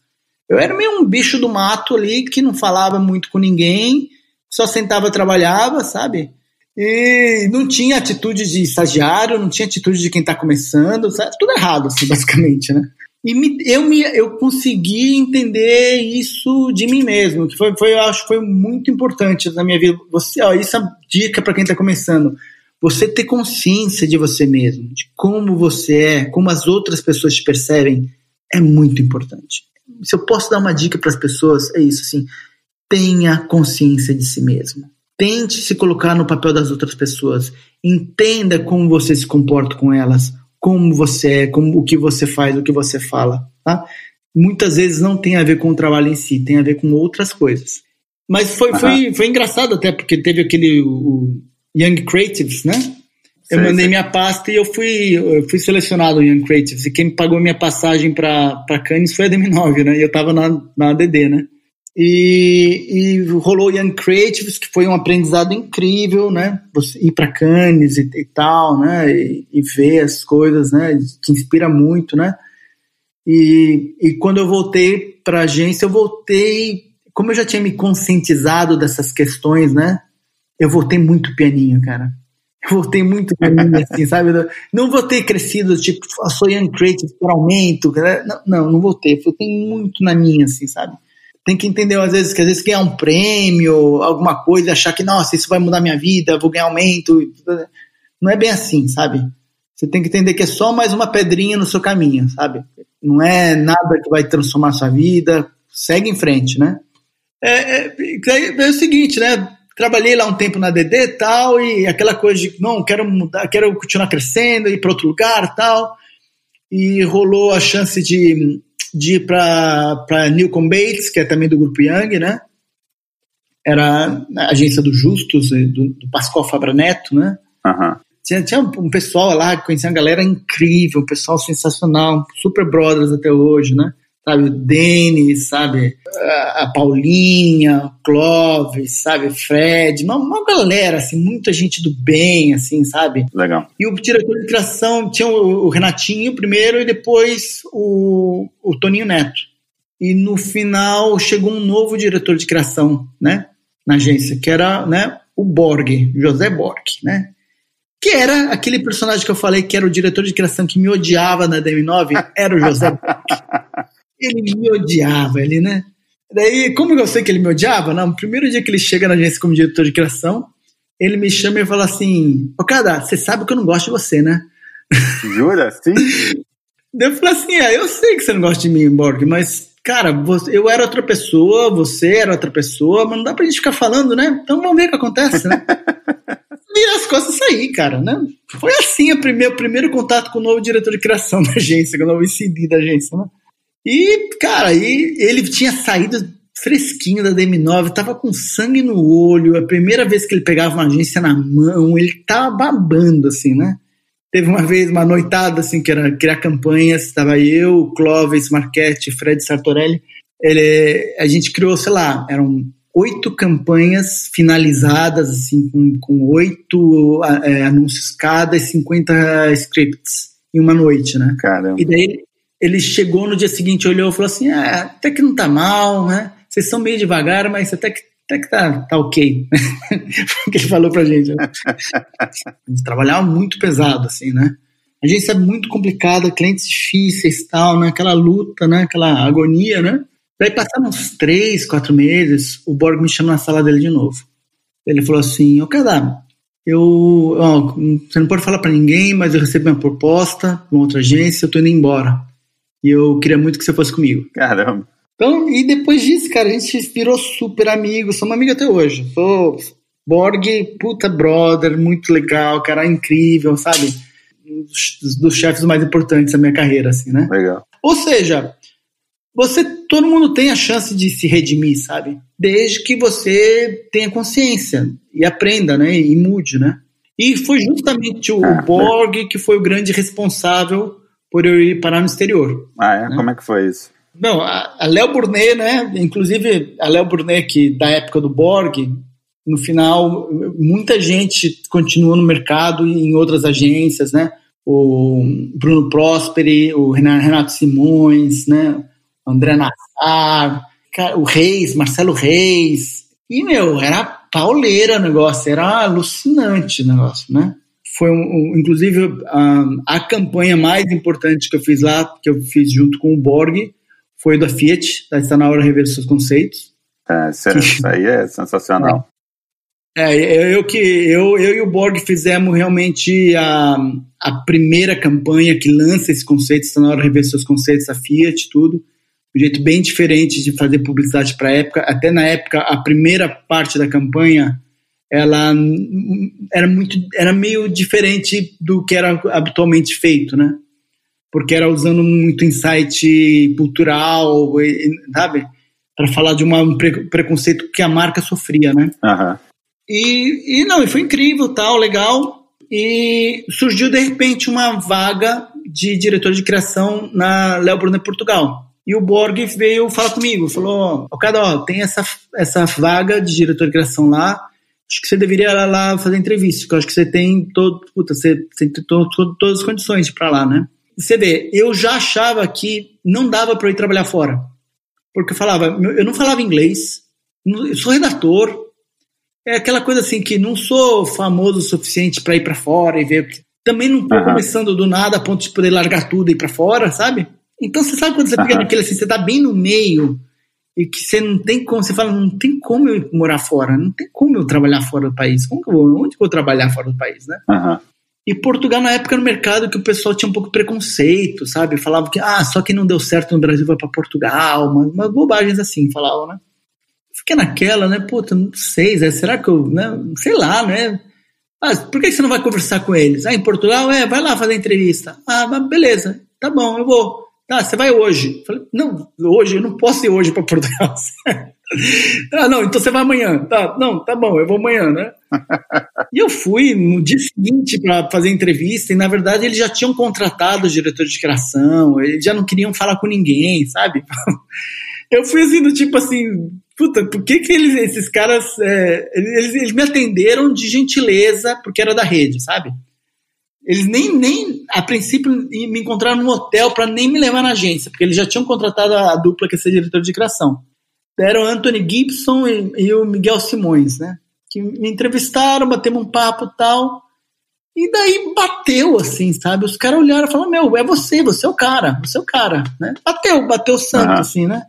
Eu era meio um bicho do mato ali que não falava muito com ninguém, só sentava trabalhava, sabe? E não tinha atitude de estagiário, não tinha atitude de quem está começando, sabe? tudo errado, assim, basicamente, né? E me, eu, me, eu consegui entender isso de mim mesmo, que foi, foi eu acho foi muito importante na minha vida. Você, ó, isso é dica para quem está começando. Você ter consciência de você mesmo, de como você é, como as outras pessoas te percebem, é muito importante se eu posso dar uma dica para as pessoas, é isso, assim, tenha consciência de si mesmo. Tente se colocar no papel das outras pessoas. Entenda como você se comporta com elas, como você é, como o que você faz, o que você fala, tá? Muitas vezes não tem a ver com o trabalho em si, tem a ver com outras coisas. Mas foi, uhum. foi, foi engraçado até, porque teve aquele o Young Creatives, né? Eu mandei minha pasta e eu fui, eu fui selecionado no Young Creatives. E quem me pagou minha passagem para Cannes foi a DM9, né? E eu tava na, na ADD, né? E, e rolou Young Creatives, que foi um aprendizado incrível, né? Você ir para Cannes e, e, tal, né? E, e, ver as coisas, né? Que inspira muito, né? E, e quando eu voltei para a agência, eu voltei, como eu já tinha me conscientizado dessas questões, né? Eu voltei muito pianinho, cara voltei muito pra mim, assim, sabe? Não vou ter crescido, tipo, sou young creative por aumento, né? não, não, não vou ter, voltei muito na minha, assim, sabe? Tem que entender, às vezes, que às vezes ganhar um prêmio, alguma coisa, achar que, nossa, isso vai mudar minha vida, vou ganhar aumento. Não é bem assim, sabe? Você tem que entender que é só mais uma pedrinha no seu caminho, sabe? Não é nada que vai transformar sua vida. Segue em frente, né? É, é, é o seguinte, né? Trabalhei lá um tempo na DD e tal, e aquela coisa de, não, quero mudar, quero continuar crescendo, ir para outro lugar tal. E rolou a chance de, de ir para Newcomb Bates, que é também do Grupo Young, né? Era a agência do Justus, do, do Pascoal Fabra Neto, né? Uhum. Tinha, tinha um pessoal lá conhecia uma galera incrível, um pessoal sensacional, super brothers até hoje, né? Sabe? O Denis, sabe? A Paulinha, o Clóvis, sabe? Fred, uma, uma galera, assim, muita gente do bem, assim, sabe? Legal. E o diretor de criação tinha o, o Renatinho primeiro e depois o, o Toninho Neto. E no final chegou um novo diretor de criação, né? Na agência, que era, né? O Borg, José Borg, né? Que era aquele personagem que eu falei que era o diretor de criação que me odiava na DM9, era o José Borg. Ele me odiava, ele, né? Daí, como eu sei que ele me odiava? Não, no primeiro dia que ele chega na agência como diretor de criação, ele me chama e fala assim: Ô, Cada, você sabe que eu não gosto de você, né? Jura? Sim? Daí eu falei assim: é, eu sei que você não gosta de mim, Borg, mas, cara, você, eu era outra pessoa, você era outra pessoa, mas não dá pra gente ficar falando, né? Então vamos ver o que acontece, né? Vira as costas e sair, cara, né? Foi assim o primeiro, primeiro contato com o novo diretor de criação da agência, com o novo ICD da agência, né? E, cara, e ele tinha saído fresquinho da DM9, tava com sangue no olho, a primeira vez que ele pegava uma agência na mão, ele tava babando, assim, né? Teve uma vez uma noitada, assim, que era criar campanhas, estava eu, Clóvis Marchetti, Fred Sartorelli, ele, a gente criou, sei lá, eram oito campanhas finalizadas, assim, com, com oito é, anúncios cada e 50 scripts em uma noite, né? Caramba. E daí ele chegou no dia seguinte, olhou e falou assim: ah, até que não tá mal, né? Vocês são meio devagar, mas até que, até que tá, tá ok. o que ele falou pra gente. Né? Trabalhava muito pesado, assim, né? A gente é muito complicada, clientes difíceis tal, né? Aquela luta, né? Aquela agonia, né? Daí passaram uns três, quatro meses, o Borg me chama na sala dele de novo. Ele falou assim, ô oh, eu, ó, você não pode falar para ninguém, mas eu recebi uma proposta de uma outra agência, eu tô indo embora. E eu queria muito que você fosse comigo. Caramba. Então, e depois disso, cara, a gente virou super amigos, somos amigos até hoje. Sou Borg, puta brother, muito legal, cara incrível, sabe? Um dos, dos chefes mais importantes da minha carreira, assim, né? Legal. Ou seja, você, todo mundo tem a chance de se redimir, sabe? Desde que você tenha consciência e aprenda, né? E mude, né? E foi justamente o ah, Borg né? que foi o grande responsável por eu ir parar no exterior. Ah, é? Né? Como é que foi isso? Não, a, Léo Burnet, né? Inclusive, a Léo Burnet, que da época do Borg, no final, muita gente continua no mercado e em outras agências, né? O Bruno Prosperi, o Renato Simões, né? O André Nassar, o Reis, Marcelo Reis. E, meu, era pauleira o negócio, era alucinante o negócio, né? Foi, um, um, inclusive, a, a campanha mais importante que eu fiz lá, que eu fiz junto com o Borg, foi da Fiat, tá? está na hora rever seus conceitos. É, isso aí é sensacional. É, eu que eu, eu e o Borg fizemos realmente a, a primeira campanha que lança esse conceito, está na hora rever seus conceitos, a Fiat, tudo. Um jeito bem diferente de fazer publicidade para a época. Até na época, a primeira parte da campanha, ela era muito, era meio diferente do que era habitualmente feito, né? porque era usando muito insight cultural, sabe? Para falar de uma, um preconceito que a marca sofria, né? Uhum. E, e não, e foi incrível, tal, legal. E surgiu de repente uma vaga de diretor de criação na Léo Brunner Portugal. E o Borg veio falar comigo, falou: cada ó, tem essa, essa vaga de diretor de criação lá, acho que você deveria ir lá fazer entrevista, porque eu acho que você tem todo, puta, você, você tem todo, todo, todas as condições pra lá, né? Você vê, eu já achava que não dava para eu ir trabalhar fora. Porque eu falava, eu não falava inglês, eu sou redator. É aquela coisa assim que não sou famoso o suficiente para ir para fora e ver. Também não estou uhum. começando do nada a ponto de poder largar tudo e ir para fora, sabe? Então você sabe quando você uhum. naquele assim, você tá bem no meio e que você não tem como, você fala, não tem como eu morar fora, não tem como eu trabalhar fora do país. Como que eu vou, onde que eu vou trabalhar fora do país, né? Uhum. E Portugal, na época, no mercado que o pessoal tinha um pouco de preconceito, sabe? Falava que, ah, só quem não deu certo no Brasil vai para Portugal, umas, umas, bobagens assim, falavam, né? Fiquei naquela, né? Puta, não sei, Zé, será que eu, né? Sei lá, né? Ah, por que você não vai conversar com eles? Ah, em Portugal? É, vai lá fazer entrevista. Ah, beleza, tá bom, eu vou. Tá, você vai hoje. Falei, não, hoje, eu não posso ir hoje para Portugal. ah, não, então você vai amanhã. Tá, não, tá bom, eu vou amanhã, né? e eu fui no dia seguinte para fazer entrevista, e na verdade eles já tinham contratado o diretor de criação, eles já não queriam falar com ninguém, sabe? eu fui assim, do tipo assim, puta, por que, que eles, esses caras, é, eles, eles me atenderam de gentileza, porque era da rede, sabe? Eles nem, nem a princípio, me encontraram no hotel para nem me levar na agência, porque eles já tinham contratado a, a dupla que ia ser diretor de criação eram o Anthony Gibson e, e, o Miguel Simões, né? Que me entrevistaram, batemos um papo e tal. E daí bateu, assim, sabe? Os caras olharam e falaram, meu, é você, você é o cara, você é o cara, né? Bateu, bateu santo, uhum. assim, né?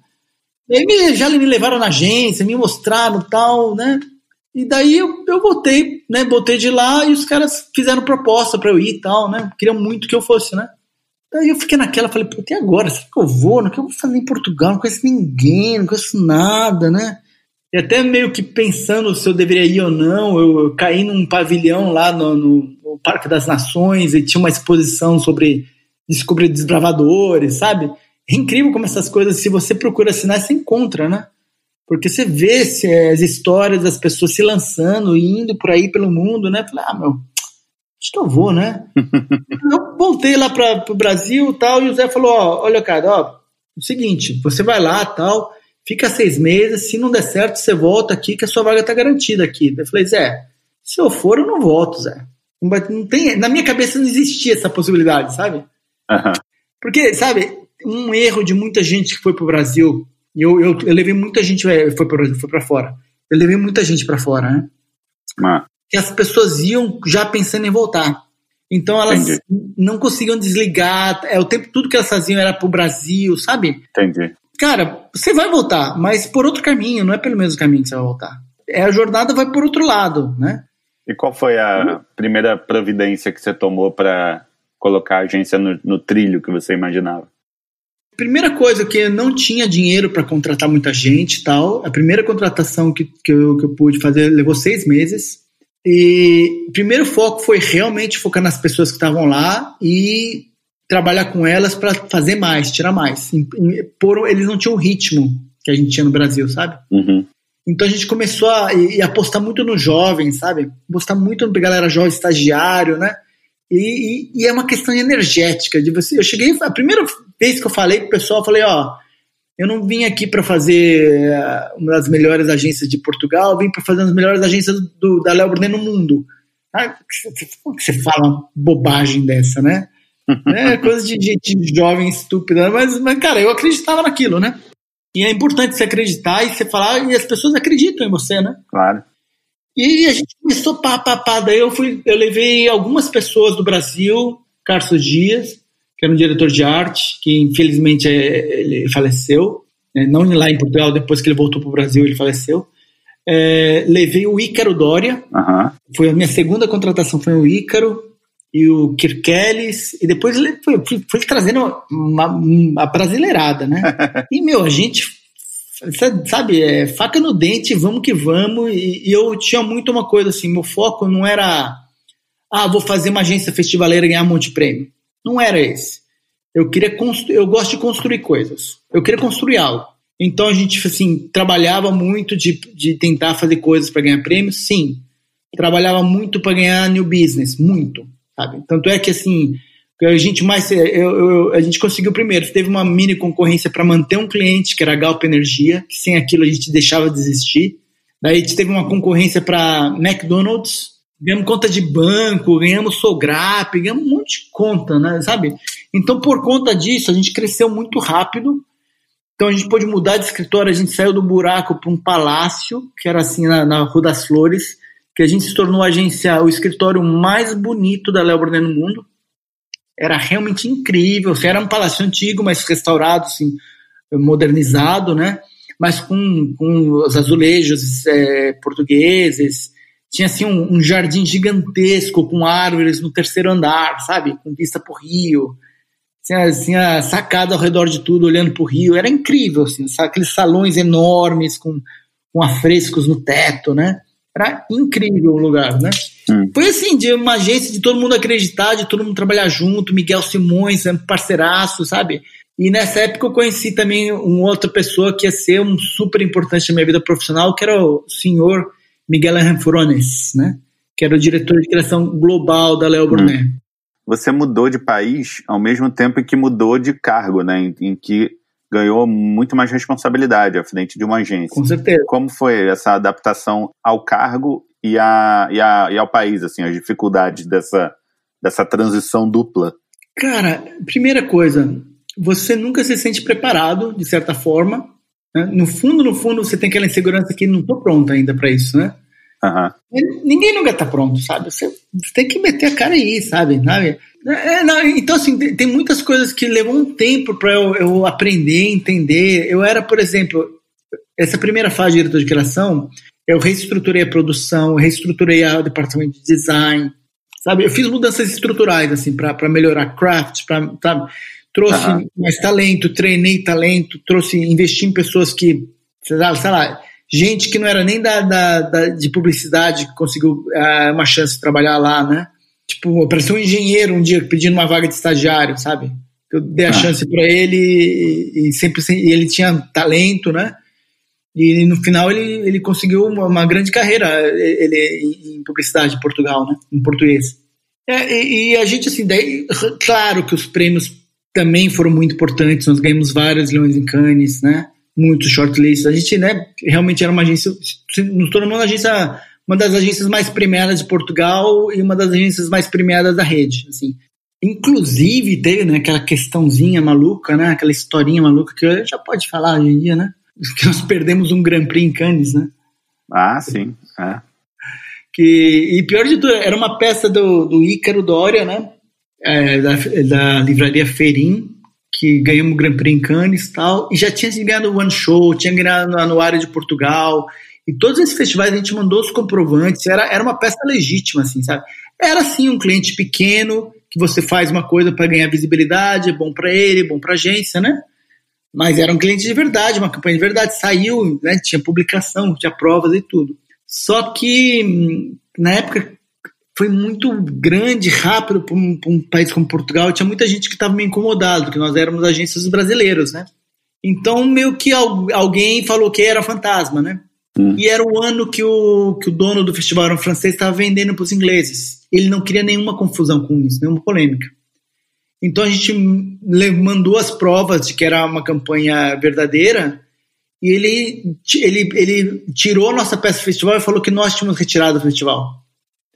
E aí me, já me levaram na agência, me mostraram tal, né? E daí eu, eu voltei, né? Voltei de lá e os caras fizeram proposta para eu ir e tal, né? Queriam muito que eu fosse, né? Daí eu fiquei naquela, falei, pô, e agora? Será que eu vou? Não que eu vou fazer em Portugal? Não conheço ninguém, não conheço nada, né? E até meio que pensando se eu deveria ir ou não, eu, eu caí num pavilhão lá no, no, no, Parque das Nações e tinha uma exposição sobre descobrir desbravadores, sabe? É incrível como essas coisas, se você procura assinar, você encontra, né? Porque você vê se, as histórias das pessoas se lançando e indo por aí pelo mundo, né? Falei, ah, meu, acho que eu vou, né? eu voltei lá para o Brasil tal, e o Zé falou: ó, olha, cara, ó, o seguinte, você vai lá tal, fica seis meses, se não der certo, você volta aqui, que a sua vaga tá garantida aqui. Eu falei, Zé, se eu for, eu não volto, Zé. Não tem, na minha cabeça não existia essa possibilidade, sabe? Uhum. Porque, sabe, um erro de muita gente que foi pro Brasil, e eu, eu, eu levei muita gente, é, foi para foi pra fora. Eu levei muita gente para fora, né? Uhum que as pessoas iam já pensando em voltar. Então elas Entendi. não conseguiam desligar. É, o tempo tudo que elas faziam era pro Brasil, sabe? Entendi. Cara, você vai voltar, mas por outro caminho, não é pelo mesmo caminho que você vai voltar. é, a jornada vai por outro lado, né? E qual foi a primeira providência que você tomou para colocar a agência no, no, trilho que você imaginava? Primeira coisa que eu não tinha dinheiro para contratar muita gente tal. A primeira contratação que, que, eu, que eu pude fazer levou seis meses. E o primeiro foco foi realmente focar nas pessoas que estavam lá e trabalhar com elas para fazer mais, tirar mais. Por, eles não tinham o ritmo que a gente tinha no Brasil, sabe? Uhum. Então a gente começou a e, apostar muito no jovem, sabe? Apostar muito na galera jovem, estagiário, né? E, e, e, é uma questão energética de você. Eu cheguei, a primeira vez que eu falei pro pessoal, eu falei, ó, eu não vim aqui para fazer eh, uma das melhores agências de Portugal, eu vim para fazer uma das melhores agências do, da Léo Brunet no mundo. Ah, você fala uma bobagem dessa, né? É coisa de gente jovem estúpida, mas, mas, cara, eu acreditava naquilo, né? E é importante você acreditar e você falar, e as pessoas acreditam em você, né? Claro. E a gente começou pá, pá, pá. Daí eu, fui, eu levei algumas pessoas do Brasil, Carlos Dias, que era um diretor de arte, que infelizmente é, ele faleceu, né? não lá em Portugal, depois que ele voltou para o Brasil, ele faleceu. É, levei o Ícaro Dória, uhum. foi a minha segunda contratação, foi o Ícaro e o Kirkelis, e depois foi, foi, foi trazendo uma, uma brasileirada, né? e, meu, a gente, sabe, é, faca no dente, vamos que vamos, e, e, eu tinha muito uma coisa assim, meu foco não era, ah, vou fazer uma agência festivaleira e ganhar um monte de prêmio. Não era esse. Eu queria eu gosto de construir coisas. Eu queria construir algo. Então a gente assim trabalhava muito de, de tentar fazer coisas para ganhar prêmios, sim. Trabalhava muito para ganhar new business, muito sabe? Tanto é que assim, a gente mais eu, eu, a gente conseguiu primeiro, teve uma mini concorrência para manter um cliente que era a Galp Energia, que sem aquilo a gente deixava de existir. Daí teve uma concorrência para McDonald's, ganhamos conta de banco, ganhamos Sograp, ganhamos um monte de conta, né, sabe? Então por conta disso a gente cresceu muito rápido. Então a gente pôde mudar de escritório, a gente saiu do buraco para um palácio, que era assim na, na Rua das Flores que a gente se tornou agência, o escritório mais bonito da Léo Brunet no mundo. Era realmente incrível. Era um palácio antigo, mas restaurado, assim, modernizado, né? Mas com, com os azulejos é, portugueses. Tinha assim um, um, jardim gigantesco com árvores no terceiro andar, sabe? Com vista para o rio. Tinha, tinha sacada ao redor de tudo, olhando para o rio. Era incrível, assim, sabe? aqueles salões enormes com, com afrescos no teto, né? Era incrível o lugar, né? Hum. Foi assim, de uma agência de todo mundo acreditar, de todo mundo trabalhar junto, Miguel Simões, parceiraço, sabe? E nessa época eu conheci também uma outra pessoa que ia ser um super importante na minha vida profissional, que era o senhor Miguel Anfrones, né? Que era o diretor de criação global da Léo Brunet. Hum. Você mudou de país ao mesmo tempo que mudou de cargo, né? Em, em que ganhou muito mais responsabilidade à frente de uma agência. Com certeza. Como foi essa adaptação ao cargo e, a, e, a, e ao país, assim, as dificuldades dessa, dessa transição dupla? Cara, primeira coisa, você nunca se sente preparado, de certa forma. Né? No fundo, no fundo, você tem aquela insegurança que não estou pronto ainda para isso, né? Uhum. Ninguém nunca está pronto, sabe? Você, você, tem que meter a cara aí, sabe? sabe? É, não, então, assim, tem, tem, muitas coisas que levam um tempo para eu, eu, aprender, entender. Eu era, por exemplo, essa primeira fase de diretor de criação, eu reestruturei a produção, reestruturei o departamento de design, sabe? Eu fiz mudanças estruturais, assim, para melhorar craft, para, Trouxe uhum. mais talento, treinei talento, trouxe, investi em pessoas que, sei lá, sei lá gente que não era nem da, da, da de publicidade que conseguiu uh, uma chance de trabalhar lá, né? Tipo, apareceu um engenheiro um dia pedindo uma vaga de estagiário, sabe? Eu dei a ah. chance para ele e, e sempre e ele tinha talento, né? E no final ele, ele conseguiu uma, uma grande carreira ele, em publicidade em Portugal, né? Em português. É, e, e, a gente, assim, daí, claro que os prêmios também foram muito importantes, nós ganhamos vários Leões em Cannes, né? Muitos shortlists. A gente, né, realmente era uma agência, nos tornou uma agência uma das agências mais premiadas de Portugal e uma das agências mais premiadas da rede, assim. Inclusive teve né, aquela questãozinha maluca, né, aquela historinha maluca que já pode falar hoje em dia, né? Que nós perdemos um Grand Prix em Cannes, né? Ah, sim. É. Que, e pior de tudo, era uma peça do, do Ícaro Dória, né? É, da, da livraria Ferim, que ganhamos o Grand Prix em Cannes e tal, e já tinha ganhado o One Show, tinha ganhado no Anuário de Portugal, E todos esses festivais a gente mandou os comprovantes, era, era uma peça legítima, assim, sabe? Era, sim, um cliente pequeno, que você faz uma coisa para ganhar visibilidade, é bom para ele, bom para agência, né? Mas era um cliente de verdade, uma campanha de verdade. Saiu, né, tinha publicação, tinha provas e tudo. Só que, hum, na época, foi muito grande, rápido para um, um, país como Portugal. Tinha muita gente que estava meio incomodado, porque nós éramos agências brasileiros, né? Então, meio que alguém falou que era fantasma, né? Hum. E era o ano que o, que o dono do festival era um francês estava vendendo para os ingleses. Ele não queria nenhuma confusão com isso, nenhuma polêmica. Então a gente mandou as provas de que era uma campanha verdadeira e ele, ele, ele tirou nossa peça do festival e falou que nós tínhamos retirado do festival.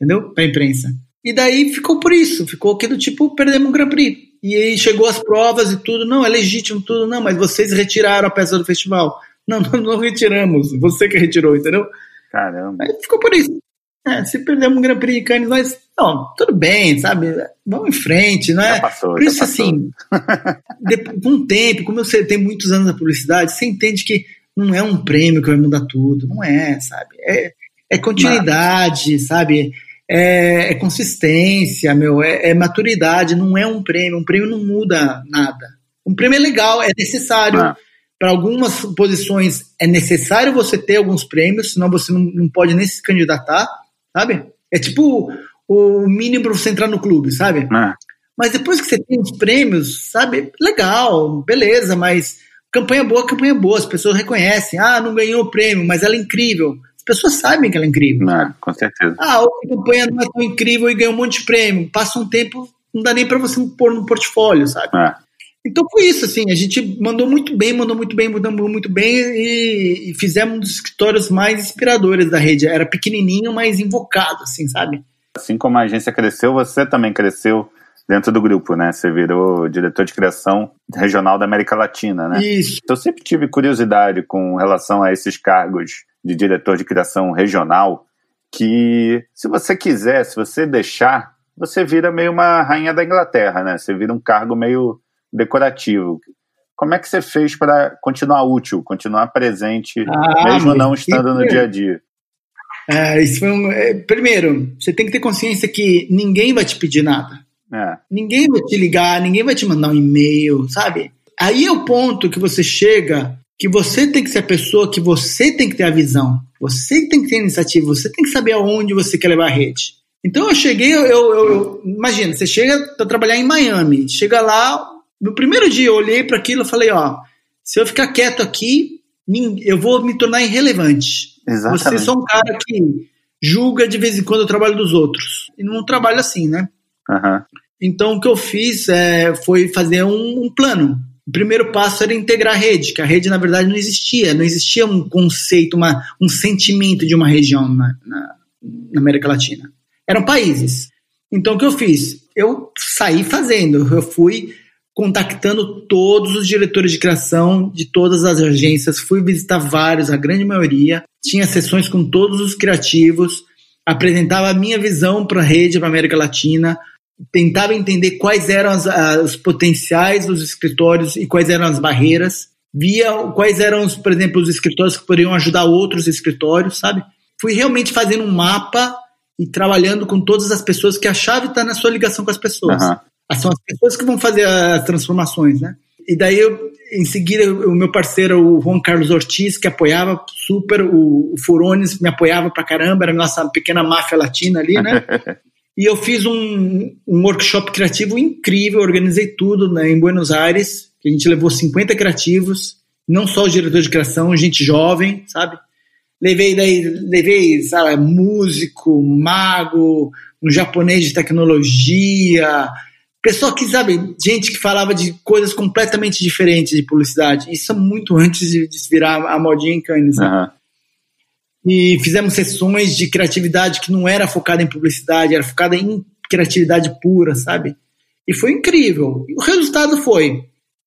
Entendeu? Para a imprensa. E daí ficou por isso, ficou que do tipo, perdemos o Grand Prix. E aí chegou as provas e tudo, não, é legítimo tudo, não, mas vocês retiraram a peça do festival. Não, nós não retiramos, você que retirou, entendeu? Caramba. Aí ficou por isso. É, se perdemos um Grand Prix de Cannes, mas não, tudo bem, sabe? Vamos em frente, não é? Já passou, Por isso, já assim, com o tempo, como você tem muitos anos na publicidade, você entende que não é um prêmio que vai mudar tudo, não é, sabe? É, é continuidade, não. sabe? É, é, consistência, meu, é, é, maturidade, não é um prêmio. Um prêmio não muda nada. Um prêmio é legal, é necessário. Ah. Para algumas posições é necessário você ter alguns prêmios, senão você não, não pode nem se candidatar sabe? É tipo o mínimo para você entrar no clube, sabe? É. Mas depois que você tem os prêmios, sabe? Legal, beleza, mas campanha boa, campanha boa, as pessoas reconhecem. Ah, não ganhou o prêmio, mas ela é incrível. As pessoas sabem que ela é incrível. Não, com certeza. Ah, outra campanha não é tão incrível e ganhou um monte de prêmio. Passa um tempo, não dá nem para você pôr no portfólio, sabe? É. Então foi isso, assim, a gente mandou muito bem, mandou muito bem, mandou muito bem e, e, fizemos um dos escritórios mais inspiradores da rede. Era pequenininho, mas invocado, assim, sabe? Assim como a agência cresceu, você também cresceu dentro do grupo, né? Você virou diretor de criação regional da América Latina, né? Isso. Eu sempre tive curiosidade com relação a esses cargos de diretor de criação regional, que se você quiser, se você deixar, você vira meio uma rainha da Inglaterra, né? Você vira um cargo meio decorativo. Como é que você fez para continuar útil, continuar presente, ah, mesmo não estando no dia a dia? É, isso foi um, é, primeiro, você tem que ter consciência que ninguém vai te pedir nada. É. Ninguém vai te ligar, ninguém vai te mandar um e-mail, sabe? Aí é o ponto que você chega que você tem que ser a pessoa que você tem que ter a visão. Você tem que ter a iniciativa, você tem que saber aonde você quer levar a rede. Então eu cheguei, eu, eu, eu imagina, você chega para trabalhar em Miami, chega lá, no primeiro dia eu olhei para aquilo e falei, ó, se eu ficar quieto aqui, eu vou me tornar irrelevante. Exatamente. Você é só um cara que julga de vez em quando o trabalho dos outros. E não trabalha assim, né? Uhum. Então o que eu fiz é, foi fazer um, um, plano. O primeiro passo era integrar a rede, que a rede na verdade não existia, não existia um conceito, uma, um sentimento de uma região na, na, na América Latina. Eram países. Então o que eu fiz? Eu saí fazendo, eu fui contactando todos os diretores de criação de todas as agências, fui visitar vários, a grande maioria, tinha sessões com todos os criativos, apresentava a minha visão para a rede, para a América Latina, tentava entender quais eram as, os potenciais dos escritórios e quais eram as barreiras, via quais eram, os, por exemplo, os escritórios que poderiam ajudar outros escritórios, sabe? Fui realmente fazendo um mapa e trabalhando com todas as pessoas que a chave está na sua ligação com as pessoas. Uhum. São as pessoas que vão fazer as transformações, né? E daí, eu, em seguida, o meu parceiro, o Juan Carlos Ortiz, que apoiava super, o, o Furones me apoiava pra caramba, era a nossa pequena máfia latina ali, né? e eu fiz um, um workshop criativo incrível, organizei tudo né, em Buenos Aires, que a gente levou 50 criativos, não só o diretor de criação, gente jovem, sabe? Levei daí, levei, sabe, músico, mago, um japonês de tecnologia, Pessoal que, sabe, gente que falava de coisas completamente diferentes de publicidade. Isso é muito antes de, de virar a modinha em Cannes. Uhum. E fizemos sessões de criatividade que não era focada em publicidade, era focada em criatividade pura, sabe? E foi incrível. E o resultado foi,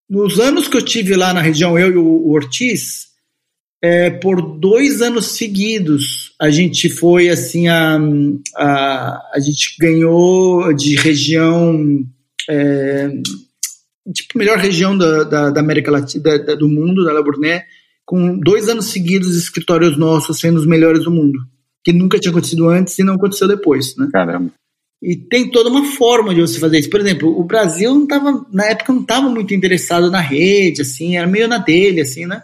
nos anos que eu tive lá na região, eu e o Ortiz, é, por dois anos seguidos, a gente foi assim, a, a, a gente ganhou de região é, tipo, melhor região da, da, da América Latina, da, do mundo, da La com dois anos seguidos escritórios nossos sendo os melhores do mundo, que nunca tinha acontecido antes e não aconteceu depois, né? Caramba. E tem toda uma forma de você fazer isso. Por exemplo, o Brasil não tava, na época não estava muito interessado na rede, assim, era meio na dele, assim, né?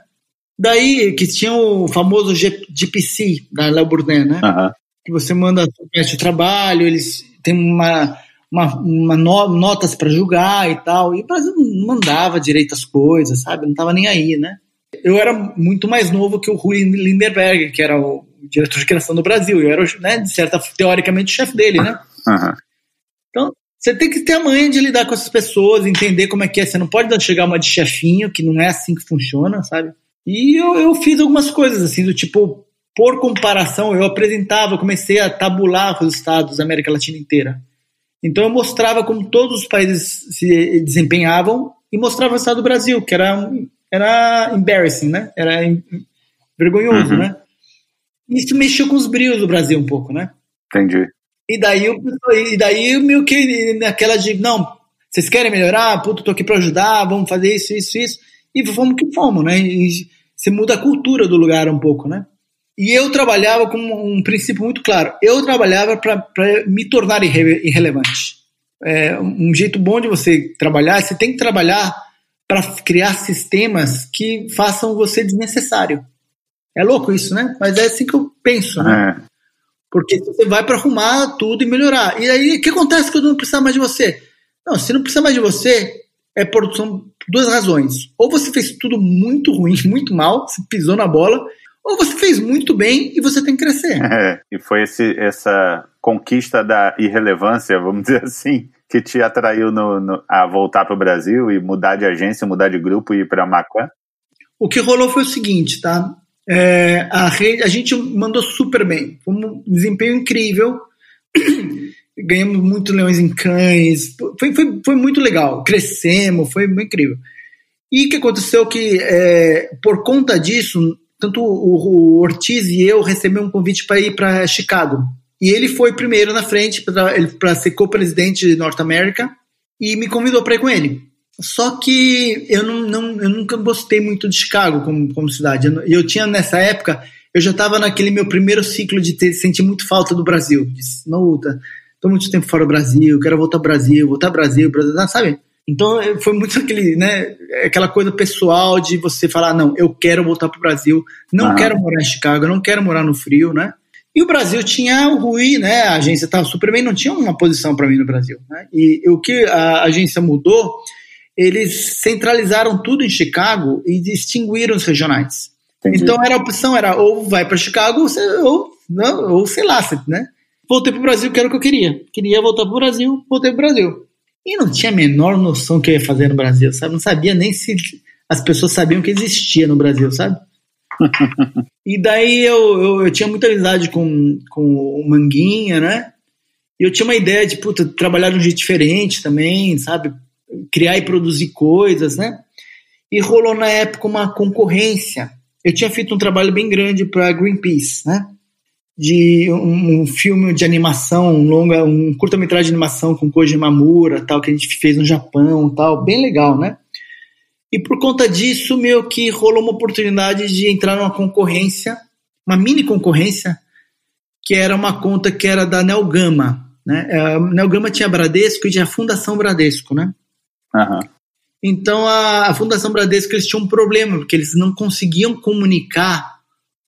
Daí que tinha o famoso GPC da Léo Bourdain, né? Aham. Que você manda de trabalho, eles têm uma, uma, uma no- notas para julgar e tal. E o Brasil não mandava direito as coisas, sabe? Não tava nem aí, né? Eu era muito mais novo que o Rui Lindenberg, que era o diretor de criação do Brasil. Eu era, né, de certa, teoricamente, o chefe dele, né? Aham. Então, você tem que ter a manha de lidar com essas pessoas, entender como é que é. Você não pode chegar uma de chefinho, que não é assim que funciona, sabe? E eu, eu fiz algumas coisas, assim, do tipo, por comparação, eu apresentava, comecei a tabular os estados da América Latina inteira. Então eu mostrava como todos os países se desempenhavam e mostrava o estado do Brasil, que era, um- era embarrassing, né? Era em- vergonhoso, Uhum. né? Isso mexeu com os brios do Brasil um pouco, né? Entendi. E daí, eu, e daí meio que naquela de, não, vocês querem melhorar? Puta, tô aqui pra ajudar, vamos fazer isso, isso, isso. E fomos que fomos, né? E você muda a cultura do lugar um pouco, né? E eu trabalhava com um princípio muito claro. Eu trabalhava para me tornar irre- irrelevante. É, um jeito bom de você trabalhar, você tem que trabalhar para criar sistemas que façam você desnecessário. É louco isso, né? Mas é assim que eu penso, né? É. Porque você vai para arrumar tudo e melhorar. E aí, o que acontece quando não precisa mais de você? Não, se não precisa mais de você, é por são duas razões. Ou você fez tudo muito ruim, muito mal, você pisou na bola, ou você fez muito bem e você tem que crescer. É, e foi esse, essa conquista da irrelevância, vamos dizer assim, que te atraiu no, no- a voltar para o Brasil e mudar de agência, mudar de grupo e ir para Macan? O que rolou foi o seguinte, tá? É, a, rede, a gente mandou super bem. Foi um desempenho incrível. Ganhamos muitos leões em cães. Foi, foi, foi muito legal. Crescemos, foi muito incrível. E o que aconteceu que, é, por conta disso, tanto o, o Ortiz e eu recebemos um convite para ir para Chicago. E ele foi primeiro na frente para ser co-presidente de Norte América e me convidou para ir com ele. Só que eu, não, não, eu nunca gostei muito de Chicago como, como cidade. Eu, eu tinha, nessa época, eu já estava naquele meu primeiro ciclo de ter, sentir muito falta do Brasil. Disse, não, tá, tô muito tempo fora do Brasil, quero voltar ao Brasil, voltar ao Brasil, Brasil, sabe? Então foi muito aquele, né, aquela coisa pessoal de você falar, não, eu quero voltar para o Brasil, não Aham. quero morar em Chicago, não quero morar no frio, né? E o Brasil tinha o Rui, né? A agência estava super bem, não tinha uma posição para mim no Brasil. Né? E o que a agência mudou, eles centralizaram tudo em Chicago e distinguiram os regionais. Entendi. Então era a opção era ou vai para Chicago ou, ou, não, ou sei lá, né? Voltei para o Brasil, que era o que eu queria. Queria voltar para o Brasil, voltei para o Brasil. E não tinha a menor noção que eu ia fazer no Brasil, sabe? Não sabia nem se as pessoas sabiam que existia no Brasil, sabe? E daí eu, eu, eu tinha muita amizade com, com o Manguinha, né? E eu tinha uma ideia de puta, trabalhar de um jeito diferente também, sabe? Criar e produzir coisas, né? E rolou na época uma concorrência. Eu tinha feito um trabalho bem grande para Greenpeace, né? De um, um filme de animação, um longa, um curta-metragem de animação com Koji Mamura, tal, que a gente fez no Japão, tal, bem legal, né? E por conta disso, meio que rolou uma oportunidade de entrar numa concorrência, uma mini concorrência, que era uma conta que era da Nelgama. Né? A Nelgama tinha Bradesco e tinha a Fundação Bradesco, né? Aham. Então a, a Fundação Bradesco eles tinham um problema, porque eles não conseguiam comunicar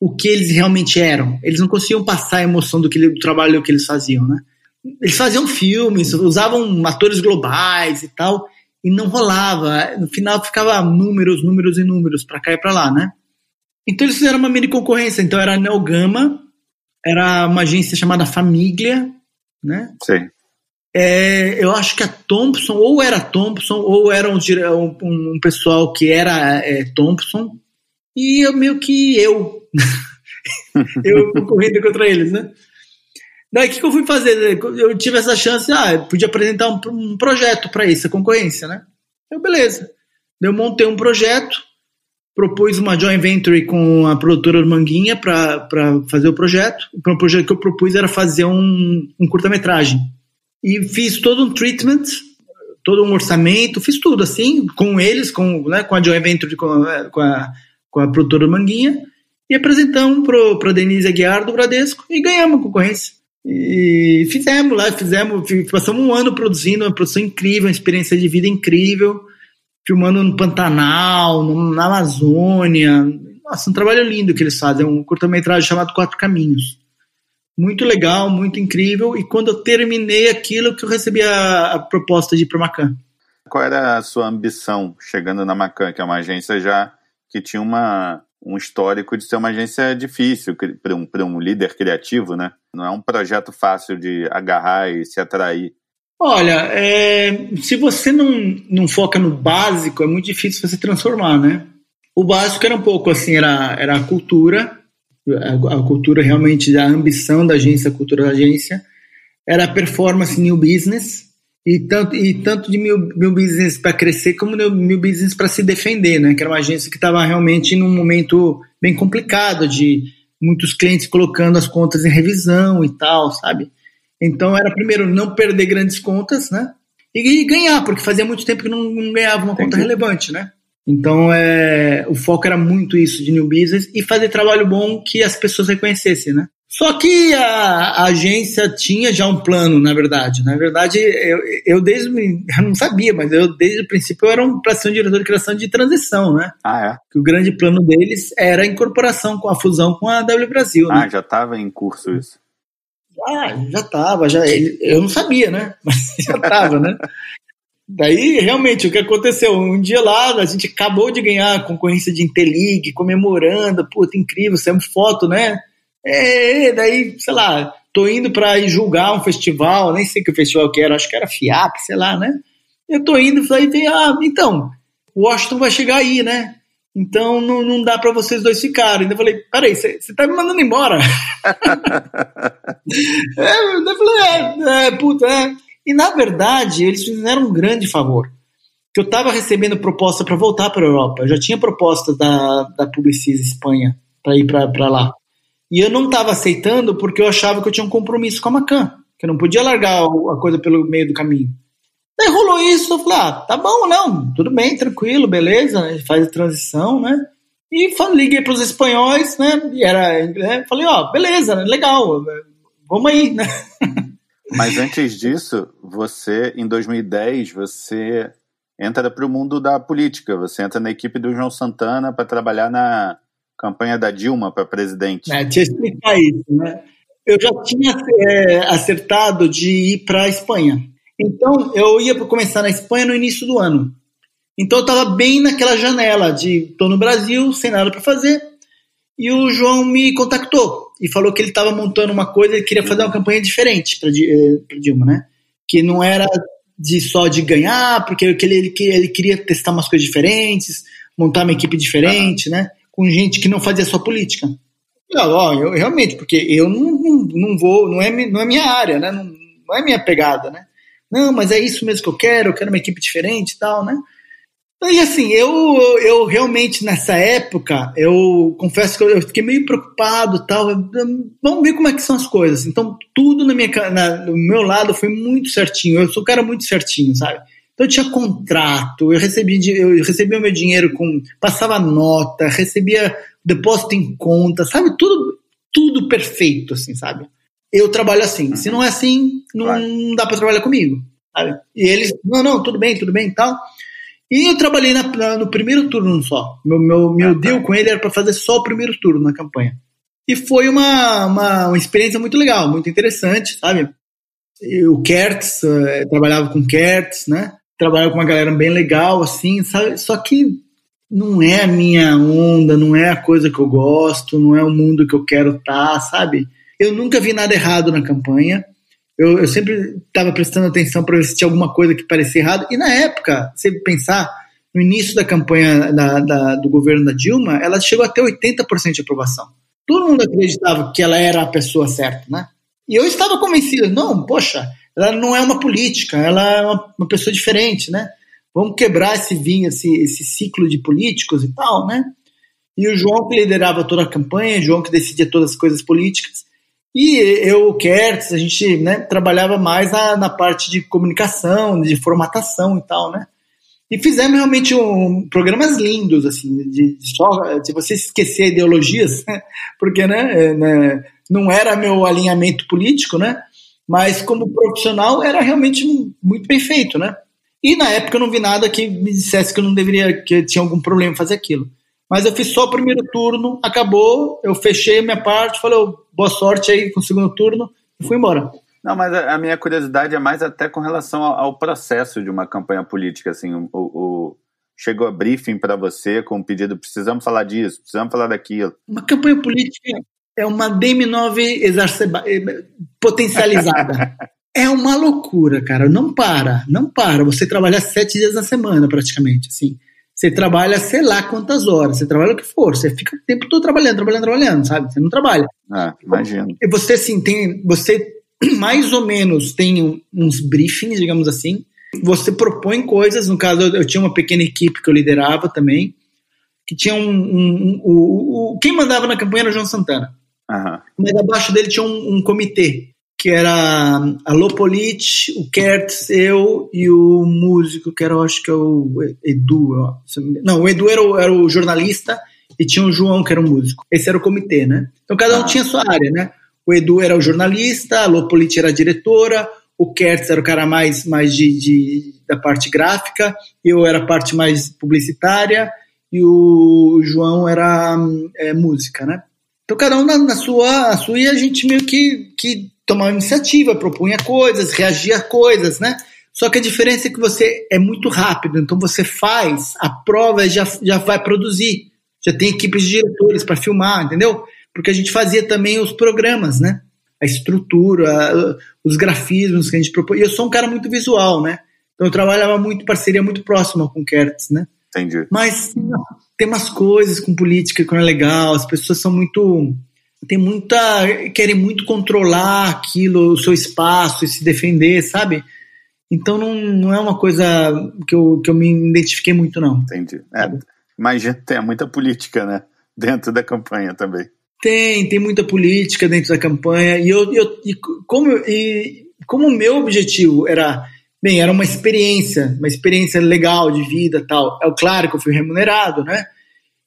o que eles realmente eram. Eles não conseguiam passar a emoção do, que, do trabalho que eles faziam, né? Eles faziam filmes, usavam atores globais e tal, e não rolava. No final ficava números, números e números para cá e para lá, né? Então eles fizeram uma mini concorrência. Então era a Nelgama, era uma agência chamada Família, né? Sei. É, eu acho que a Thompson, ou era Thompson, ou era um, um- um pessoal que era é, Thompson, e eu meio que eu. eu concorrendo contra eles, né? Daí o que, que eu fui fazer? Eu tive essa chance, ah, eu podia apresentar um, um projeto para isso, a concorrência, né? Eu, beleza. Eu montei um projeto, propus uma joint venture com a produtora Manguinha para fazer o projeto. O projeto que eu propus era fazer um, um curta-metragem e fiz todo um treatment, todo um orçamento, fiz tudo assim, com eles, com, né, com a joint venture, com a, com a, com a produtora Manguinha, e apresentamos para a Denise Aguiar do Bradesco e ganhamos a concorrência. E fizemos lá, fizemos, passamos um ano produzindo, uma produção incrível, uma experiência de vida incrível, filmando no Pantanal, na Amazônia. Nossa, um trabalho lindo que eles fazem, um curta-metragem chamado Quatro Caminhos. Muito legal, muito incrível. E quando eu terminei aquilo, que eu recebi a, a proposta de ir para Macan. Qual era a sua ambição chegando na Macan, que é uma agência já que tinha uma, um histórico de ser uma agência difícil para um, um líder criativo, né? Não é um projeto fácil de agarrar e se atrair. Olha, é, se você não, não foca no básico, é muito difícil você transformar, né? O básico era um pouco assim, era, era a cultura, a, a cultura realmente, a ambição da agência, a cultura da agência, era a performance new business, e tanto, e tanto de mil, mil business para crescer como de mil business para se defender, né? Que era uma agência que estava realmente num momento bem complicado de muitos clientes colocando as contas em revisão e tal, sabe? Então era primeiro não perder grandes contas, né? E, ganhar, porque fazia muito tempo que não, não ganhava uma conta relevante, né? Então é, o foco era muito isso de new business e fazer trabalho bom que as pessoas reconhecessem, né? Só que a, a, agência tinha já um plano, na verdade. Na verdade, eu, eu desde. Eu não sabia, mas eu desde o princípio eu era um, para ser um diretor de criação de transição, né? Ah, é? Que o grande plano deles era a incorporação com a fusão com a W Brasil. Ah, né? já estava em curso isso. Ah, já estava, já. Eu não sabia, né? Mas já estava, né? Daí, realmente, o que aconteceu? Um dia lá, a gente acabou de ganhar a concorrência de Intelig, comemorando, puta, incrível, saímos foto, né? É, daí, sei lá, tô indo para ir julgar um festival, nem sei que festival que era, acho que era FIAP, sei lá, né? Eu tô indo, falei, ah, então, Washington vai chegar aí, né? Então não, não dá para vocês dois ficarem. Eu falei, peraí, você tá me mandando embora? é, eu falei, é, é, puta, é. E na verdade, eles fizeram um grande favor. Que eu tava recebendo proposta para voltar para Europa. Eu já tinha proposta da, da Publicis Espanha para ir para lá. E eu não estava aceitando porque eu achava que eu tinha um compromisso com a Macan, que eu não podia largar a coisa pelo meio do caminho. Daí rolou isso, eu falei, ah, tá bom, não, tudo bem, tranquilo, beleza, faz a transição, né? E liguei para os espanhóis, né? E era, né, falei, ó, oh, beleza, legal, vamos aí, né? Mas antes disso, você, em 2010, você entra para o mundo da política. Você entra na equipe do João Santana para trabalhar na campanha da Dilma para presidente. É, eu explicar isso, né? Eu já tinha é, acertado de ir para a Espanha. Então, eu ia começar na Espanha no início do ano. Então, eu estava bem naquela janela de estou no Brasil, sem nada para fazer. E o João me contactou e falou que ele estava montando uma coisa, ele queria fazer uma campanha diferente para é, Dilma, né? Que não era de só de ganhar, porque ele, ele, ele queria testar umas coisas diferentes, montar uma equipe diferente, né? Com gente que não fazia só política. Não, eu, realmente, porque eu não, não, não, vou, não é, não é minha área, né? Não, não é minha pegada, né? Não, mas é isso mesmo que eu quero, eu quero uma equipe diferente e tal, né? E assim, eu, eu realmente nessa época, eu confesso que eu, fiquei meio preocupado tal. Vamos ver como é que são as coisas. Então, tudo na minha, na, no meu lado foi muito certinho. Eu sou um cara muito certinho, sabe? Então eu tinha contrato, eu recebia, eu recebia o meu dinheiro com. passava nota, recebia depósito em conta, sabe? Tudo, tudo perfeito, assim, sabe? Eu trabalho assim. Uhum. Se não é assim, não, não dá para trabalhar comigo. Sabe? E eles, não, não, tudo bem, tudo bem e tal. E eu trabalhei na, na, no primeiro turno só. Meu, meu, meu ah, deal tá. com ele era para fazer só o primeiro turno na campanha. E foi uma, uma, uma experiência muito legal, muito interessante, sabe? o Kertz, uh, trabalhava com Kertz, né? Trabalhar com uma galera bem legal, assim, sabe? Só que não é a minha onda, não é a coisa que eu gosto, não é o mundo que eu quero estar, tá, sabe? Eu nunca vi nada errado na campanha. Eu, eu sempre estava prestando atenção para ver se tinha alguma coisa que parecia errado. E na época, se pensar, no início da campanha da, da, do governo da Dilma, ela chegou até 80% de aprovação. Todo mundo acreditava que ela era a pessoa certa, né? E eu estava convencido, não, poxa, ela não é uma política, ela é uma, uma pessoa diferente, né? Vamos quebrar esse vinho, esse, esse ciclo de políticos e tal, né? E o João que liderava toda a campanha, o João que decidia todas as coisas políticas. E eu, o Kertz, a gente né, trabalhava mais na, na parte de comunicação, de formatação e tal, né? E fizemos realmente um, programas lindos, assim, de, de só, de você esquecer ideologias, porque né, é, né, não era meu alinhamento político, né? Mas como profissional era realmente muito bem feito, né? E na época eu não vi nada que me dissesse que eu não deveria, que eu tinha algum problema em fazer aquilo. Mas eu fiz só o primeiro turno, acabou, eu fechei a minha parte, falei, oh, boa sorte aí com o segundo turno e fui embora. Não, mas a minha curiosidade é mais até com relação ao processo de uma campanha política, assim, o, o chegou a briefing para você com um pedido, precisamos falar disso, precisamos falar daquilo. Uma campanha política é uma DM9 eh, potencializada. é uma loucura, cara. Não para, não para. Você trabalha sete dias na semana, praticamente, assim. Você trabalha, sei lá quantas horas, você trabalha o que for, você fica o tempo todo trabalhando, trabalhando, trabalhando, sabe? Você não trabalha. Ah, imagino. E você, assim, tem, você mais ou menos tem uns briefings, digamos assim. Você propõe coisas, no caso, eu, tinha uma pequena equipe que eu liderava também, que tinha um. um, um o, quem mandava na campanha era o João Santana. Uhum. Mas abaixo dele tinha um, um comitê que era a Lopolit, o Kertz, eu e o músico, que era, acho que é o Edu. Não, o Edu era o, era o, jornalista e tinha o João, que era o músico. Esse era o comitê, né? Então cada um ah. tinha sua área, né? O Edu era o jornalista, a Lopolit era a diretora, o Kertz era o cara mais, mais de, de, da parte gráfica, eu era a parte mais publicitária e o João era é, música, né? Então cada um na, na sua, a sua e a gente meio que, que tomava iniciativa, propunha coisas, reagia a coisas, né? Só que a diferença é que você é muito rápido, então você faz, a prova já, já vai produzir, já tem equipes de diretores para filmar, entendeu? Porque a gente fazia também os programas, né? A estrutura, os grafismos que a gente propôs. E eu sou um cara muito visual, né? Então eu trabalhava muito, parceria muito próxima com o Kertz, né? Entendi. Mas tem umas coisas com política que não é legal, as pessoas são muito tem muita querem muito controlar aquilo, o seu espaço e se defender, sabe? Então não, não é uma coisa que eu, que eu me identifiquei muito não. Entendi. É, imagina tem muita política, né, dentro da campanha também. Tem, tem muita política dentro da campanha e eu, eu e como e como o meu objetivo era bem era uma experiência, uma experiência legal de vida tal. É claro que eu fui remunerado, né?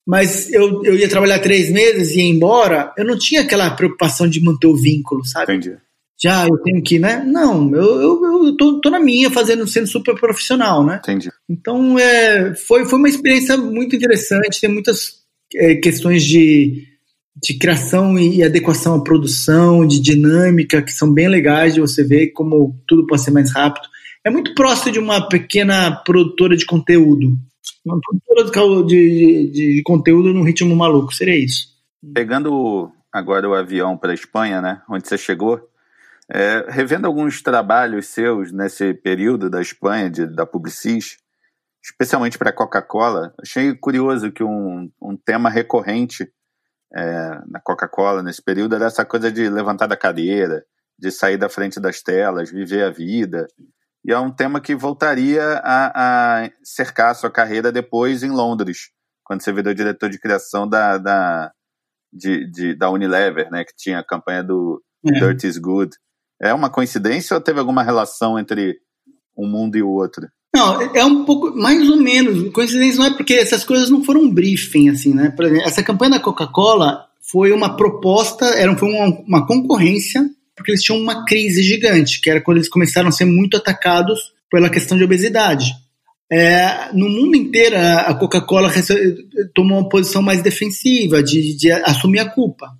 mas eu, eu ia trabalhar três meses e ia embora, eu não tinha aquela preocupação de manter o vínculo, sabe? Entendi. Já eu tenho que, né? Não, eu, eu, eu tô, tô na minha, fazendo, sendo super profissional, né? Entendi. Então, é, foi, foi uma experiência muito interessante, tem muitas é, questões de, de criação e adequação à produção, de dinâmica, que são bem legais de você ver como tudo pode ser mais rápido. É muito próximo de uma pequena produtora de conteúdo, uma produtora de, de, de conteúdo num ritmo maluco, seria isso. Pegando agora o avião para a Espanha, né, onde você chegou, é, revendo alguns trabalhos seus nesse período da Espanha, de, da Publicis, especialmente para a Coca-Cola, achei curioso que um, um tema recorrente é, na Coca-Cola nesse período era essa coisa de levantar da cadeira, de sair da frente das telas, viver a vida, e é um tema que voltaria a, a cercar a sua carreira depois em Londres, quando você virou diretor de criação da, da, de, de, da Unilever, né, que tinha a campanha do é. Dirt is Good. É uma coincidência ou teve alguma relação entre um mundo e o outro? Não, é um pouco, mais ou menos. Coincidência não é porque essas coisas não foram um briefing, assim, né? Por exemplo, essa campanha da Coca-Cola foi uma proposta, era, foi uma, uma concorrência porque eles tinham uma crise gigante, que era quando eles começaram a ser muito atacados pela questão de obesidade. É, no mundo inteiro, a Coca-Cola tomou uma posição mais defensiva, de, de, assumir a culpa.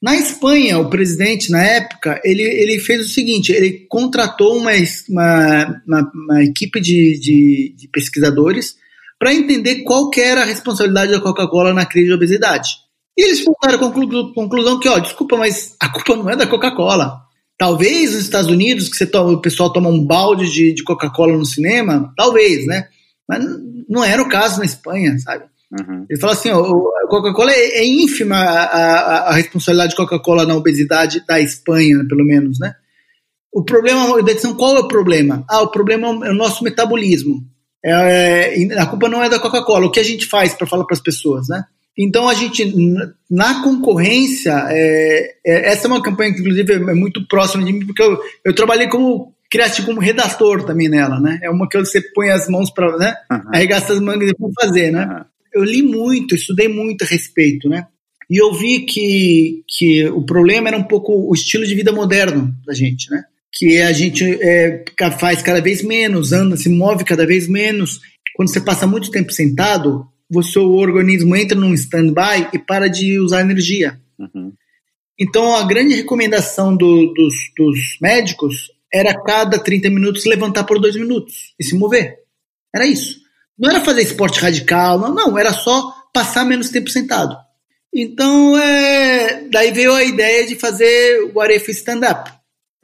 Na Espanha, o presidente, na época, ele, ele fez o seguinte: ele contratou uma, uma, uma, uma equipe de, de, de pesquisadores para entender qual era a responsabilidade da Coca-Cola na crise de obesidade. E eles voltaram à conclu conclusão que, ó, desculpa, mas a culpa não é da Coca-Cola. Talvez nos Estados Unidos, que toma, o pessoal toma um balde de, de Coca-Cola no cinema, talvez, né? Mas não era o caso na Espanha, sabe? Uhum. Ele fala assim: ó, a Coca-Cola é, é, ínfima a, a, a responsabilidade de Coca-Cola na obesidade da Espanha, pelo menos, né? O problema edição, qual é o problema? Ah, o problema é o nosso metabolismo. É, é, a culpa não é da Coca-Cola. O que a gente faz para falar para as pessoas, né? Então a gente, na concorrência, é, é, essa é uma campanha que inclusive é muito próxima de mim, porque eu, eu trabalhei como criar tipo um redator também nela, né? É uma que você põe as mãos para, né? Uhum. Arregaça as mangas e fazer, né? Uhum. Eu li muito, estudei muito a respeito, né? E eu vi que, que o problema era um pouco o estilo de vida moderno da gente, né? Que a gente é, faz cada vez menos, anda, se move cada vez menos. Quando você passa muito tempo sentado, o seu organismo entra num stand-by e para de usar energia. Uhum. Então, a grande recomendação do, dos, dos médicos era cada 30 minutos levantar por dois minutos e se mover. Era isso. Não era fazer esporte radical, não, não, era só passar menos tempo sentado. Então, é, daí veio a ideia de fazer o Arefa Stand-Up.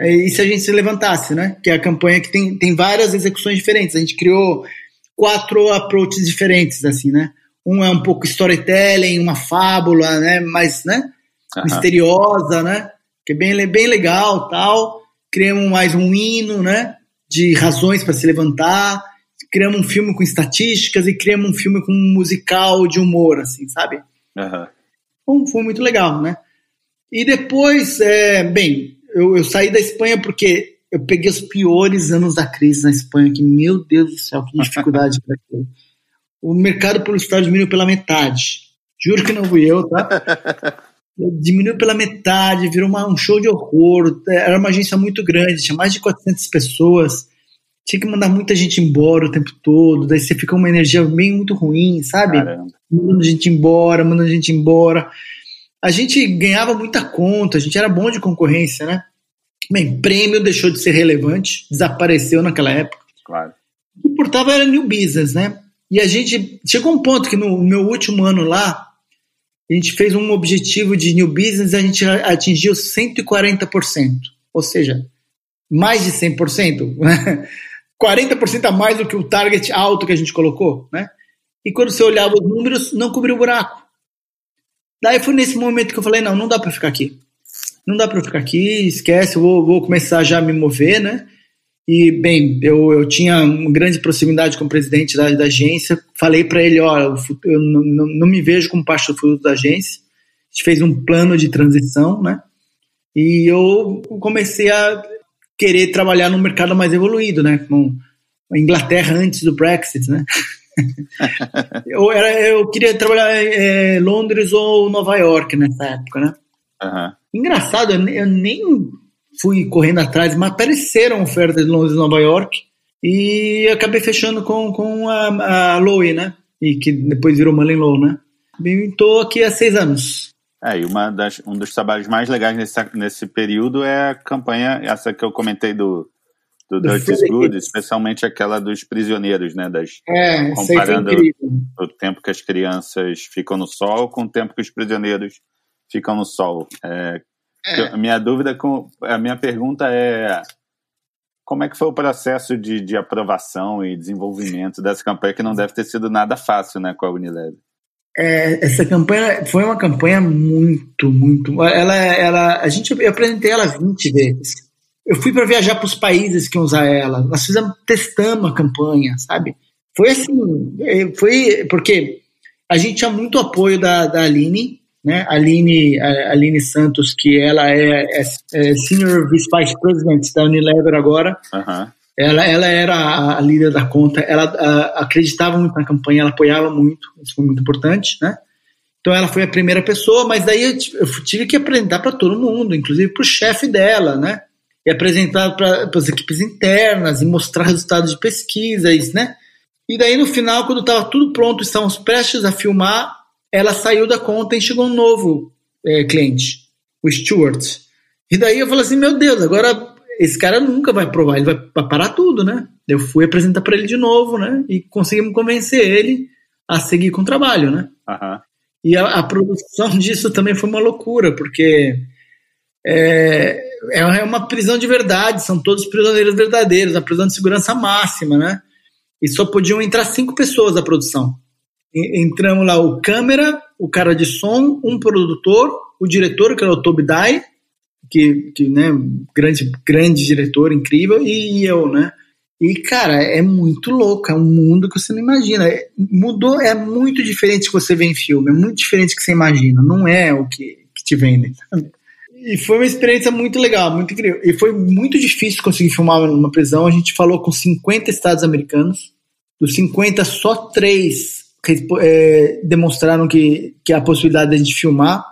É, e se a gente se levantasse, né? Que é a campanha que tem, tem várias execuções diferentes. A gente criou quatro approaches diferentes, assim, né? Um é um pouco storytelling, uma fábula, né? Mais, né? Uhum. Misteriosa, né? Que é bem, bem legal, tal criamos mais um hino, né? De razões para se levantar, criamos um filme com estatísticas e criamos um filme com um musical de humor, assim, sabe? Uhum. Foi, foi muito legal, né? E depois, é, bem, eu, eu, saí da Espanha porque eu peguei os piores anos da crise na Espanha, que, meu Deus do céu, que dificuldade para aquilo. O mercado publicitário diminuiu pela metade. Juro que não fui eu, tá? diminuiu pela metade, virou uma, um show de horror. Era uma agência muito grande, tinha mais de 400 pessoas. Tinha que mandar muita gente embora o tempo todo. Daí você fica uma energia bem muito ruim, sabe? Caramba. Mandando gente embora, mandando gente embora. A gente ganhava muita conta, a gente era bom de concorrência, né? Bem, prêmio deixou de ser relevante, desapareceu naquela época. Claro. O que importava era new business, né? E a gente chegou um ponto que no meu último ano lá, a gente fez um objetivo de new business, a gente atingiu 140%, ou seja, mais de 100%, né? 40% a mais do que o target alto que a gente colocou, né? E quando você olhava os números, não cobriu o buraco. Daí foi nesse momento que eu falei, não, não dá para ficar aqui. Não dá para ficar aqui, esquece, eu vou, vou começar já a me mover, né? E, bem, eu, eu tinha uma grande proximidade com o presidente da, da agência. Falei para ele: olha, eu não, não, me vejo como parte do futuro da agência. A gente fez um plano de transição, né? E eu comecei a querer trabalhar no mercado mais evoluído, né? Com a Inglaterra antes do Brexit, né? eu, era, eu queria trabalhar em é, Londres ou Nova York nessa época, né? Uhum. Engraçado, eu, nem fui correndo atrás, mas apareceram ofertas de Londres e Nova York e acabei fechando com, com a, a Lowe, né? E que depois virou Mullen Lowe, né? Estou aqui há seis anos. É, e uma das, um dos trabalhos mais legais nesse, nesse período é a campanha, essa que eu comentei do, do, do Dirty Good, especialmente aquela dos prisioneiros, né? Das, é, comparando o tempo que as crianças ficam no sol com o tempo que os prisioneiros ficam no sol. É, é. A minha dúvida, com, a minha pergunta é como é que foi o processo de, de aprovação e desenvolvimento dessa campanha, que não deve ter sido nada fácil né, com a Unilever? É, essa campanha foi uma campanha muito, muito. Ela, ela, a gente, eu apresentei ela 20 vezes. Eu fui para viajar para os países que iam usar ela. Nós fizemos, testamos a campanha, sabe? Foi assim, é, foi porque a gente tinha muito apoio da, da Aline, né? Aline, a Aline Santos, que ela é, é, é Senior Vice President da Unilever agora. Uhum. Ela, ela era a líder da conta, ela a, acreditava muito na campanha, ela apoiava muito, isso foi muito importante, né? Então ela foi a primeira pessoa, mas daí eu, eu tive que apresentar para todo mundo, inclusive para o chefe dela, né? E apresentar para as equipes internas e mostrar resultados de pesquisas, né? E daí no final, quando estava tudo pronto, estávamos prestes a filmar, ela saiu da conta e chegou um novo é, cliente, o Stuart. E daí eu falei assim, meu Deus, agora esse cara nunca vai provar, ele vai parar tudo, né? Eu fui apresentar para ele de novo, né? E conseguimos convencer ele a seguir com o trabalho, né? Uhum. E a, a, produção disso também foi uma loucura, porque é, é uma prisão de verdade, são todos prisioneiros verdadeiros, a prisão de segurança máxima, né? E só podiam entrar cinco pessoas da produção entramos lá o câmera, o cara de som, um produtor, o diretor, que era o Toby Dye, que, que né, grande, grande diretor, incrível, e eu, né? E, cara, é muito louco, é um mundo que você não imagina. É, mudou, é muito diferente que você vê em filme, é muito diferente que você imagina, não é o que, que te vendem. E foi uma experiência muito legal, muito incrível. E foi muito difícil conseguir filmar numa prisão. A gente falou com 50 estados americanos. Dos 50, só três é, demonstraram que, que a possibilidade de a gente filmar.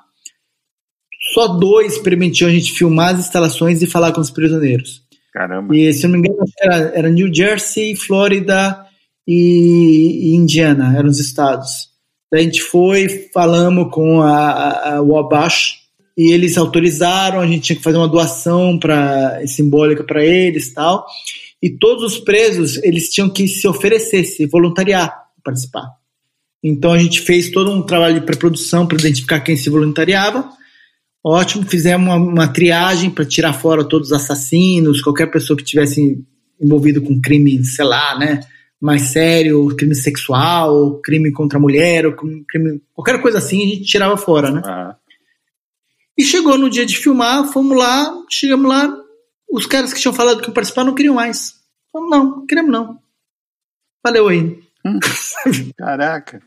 Só dois permitiam a gente filmar as instalações e falar com os prisioneiros. Caramba. E se eu não me engano, era, era New Jersey, Flórida e, e Indiana, eram os estados. Daí a gente foi, falamos com a, a, Wabash, e eles autorizaram, a gente tinha que fazer uma doação para simbólica para eles tal. E todos os presos, eles tinham que se oferecer, se voluntariar para participar. Então a gente fez todo um trabalho de pré-produção para identificar quem se voluntariava. Ótimo, fizemos uma, uma triagem para tirar fora todos os assassinos, qualquer pessoa que tivesse envolvido com crime, sei lá, né, mais sério, crime sexual, crime contra a mulher, ou crime, qualquer coisa assim, a gente tirava fora, né? Uhum. E chegou no dia de filmar, fomos lá, chegamos lá, os caras que tinham falado que iam participar não queriam mais. Falamos, não, queremos não. Valeu aí. Caraca.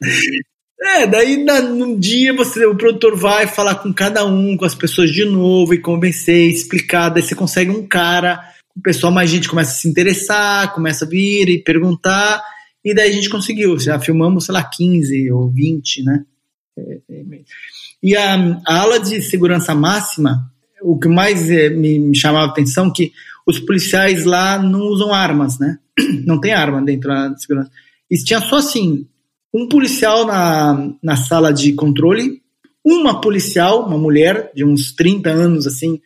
É, daí na, num dia você, o produtor vai falar com cada um, com as pessoas de novo e convencer, explicar, daí você consegue um cara, o pessoal mais gente começa a se interessar, começa a vir e perguntar, e daí a gente conseguiu, já filmamos, sei lá, 15 ou 20, né? É, é, e a, a aula de segurança máxima, o que mais é, me, me chamava a atenção é que os policiais lá não usam armas, né? Não tem arma dentro da segurança. E tinha só assim, um policial na, na sala de controle, uma policial, uma mulher de uns 30 anos, assim,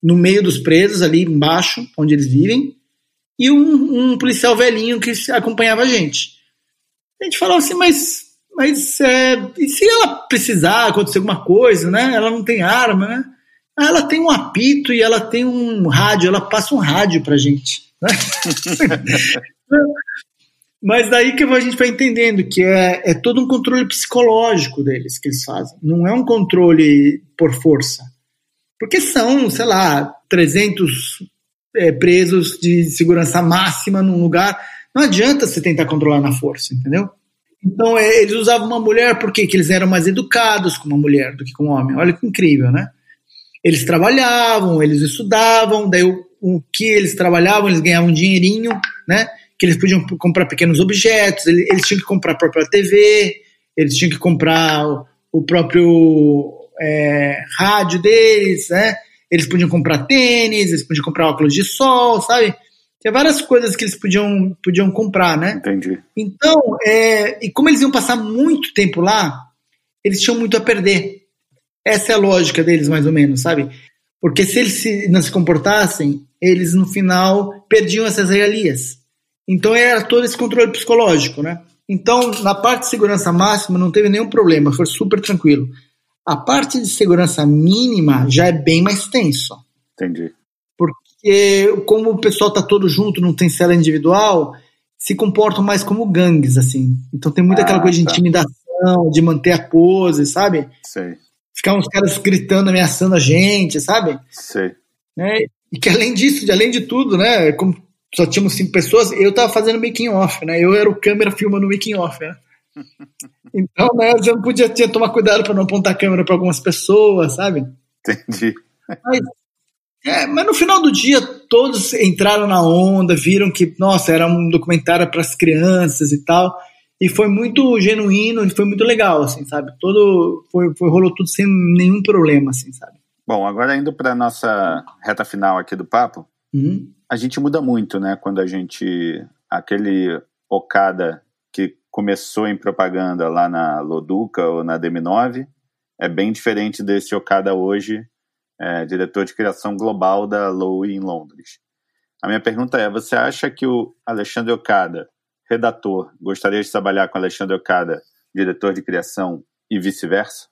no meio dos presos, ali embaixo, onde eles vivem, e um, um policial velhinho que acompanhava a gente. A gente falava assim, mas mas é, e se ela precisar acontecer alguma coisa, né? Ela não tem arma, né? Ah, ela tem um apito e ela tem um rádio, ela passa um rádio pra gente. Né? Mas daí que a gente vai entendendo que é, é todo um controle psicológico deles que eles fazem. Não é um controle por força. Porque são, sei lá, 300 é, presos de segurança máxima num lugar. Não adianta você tentar controlar na força, entendeu? Então, é, eles usavam uma mulher porque que eles eram mais educados com uma mulher do que com um homem. Olha que incrível, né? Eles trabalhavam, eles estudavam, daí o, o que eles trabalhavam, eles ganhavam um dinheirinho, né? Que eles podiam comprar pequenos objetos, eles, eles tinham que comprar a própria TV, eles tinham que comprar o, o próprio é, rádio deles, né? Eles podiam comprar tênis, eles podiam comprar óculos de sol, sabe? Tinha várias coisas que eles podiam, podiam comprar, né? Entendi. Então, é, e como eles iam passar muito tempo lá, eles tinham muito a perder. Essa é a lógica deles, mais ou menos, sabe? Porque se eles se, não se comportassem, eles no final perdiam essas regalias. Então era todo esse controle psicológico, né? Então, na parte de segurança máxima não teve nenhum problema, foi super tranquilo. A parte de segurança mínima já é bem mais tenso. Entendi porque como o pessoal tá todo junto, não tem cela individual, se comportam mais como gangues, assim. Então tem muita ah, aquela coisa de tá. intimidação, de manter a pose, sabe? Sei. Ficar uns caras gritando, ameaçando a gente, sabe? Sei. Né? E que além disso, de, além de tudo, né? Como só tínhamos cinco pessoas, eu tava fazendo making off, né? Eu era o câmera filmando o making off, né? Então, né, eu não podia tinha tomar cuidado para não apontar a câmera para algumas pessoas, sabe? Entendi. Mas é, mas no final do dia, todos entraram na onda, viram que, nossa, era um documentário para as crianças e tal. E foi muito genuíno e foi muito legal, assim, sabe? Todo, foi, foi, rolou tudo sem nenhum problema, assim, sabe? Bom, agora indo para nossa reta final aqui do papo, uhum. A gente muda muito, né? Quando a gente. Aquele Okada que começou em propaganda lá na Loduca ou na DM9 é bem diferente desse Okada hoje é, diretor de criação global da Lowe em Londres. A minha pergunta é: você acha que o Alexandre Okada, redator, gostaria de trabalhar com Alexandre Okada, diretor de criação, e vice-versa?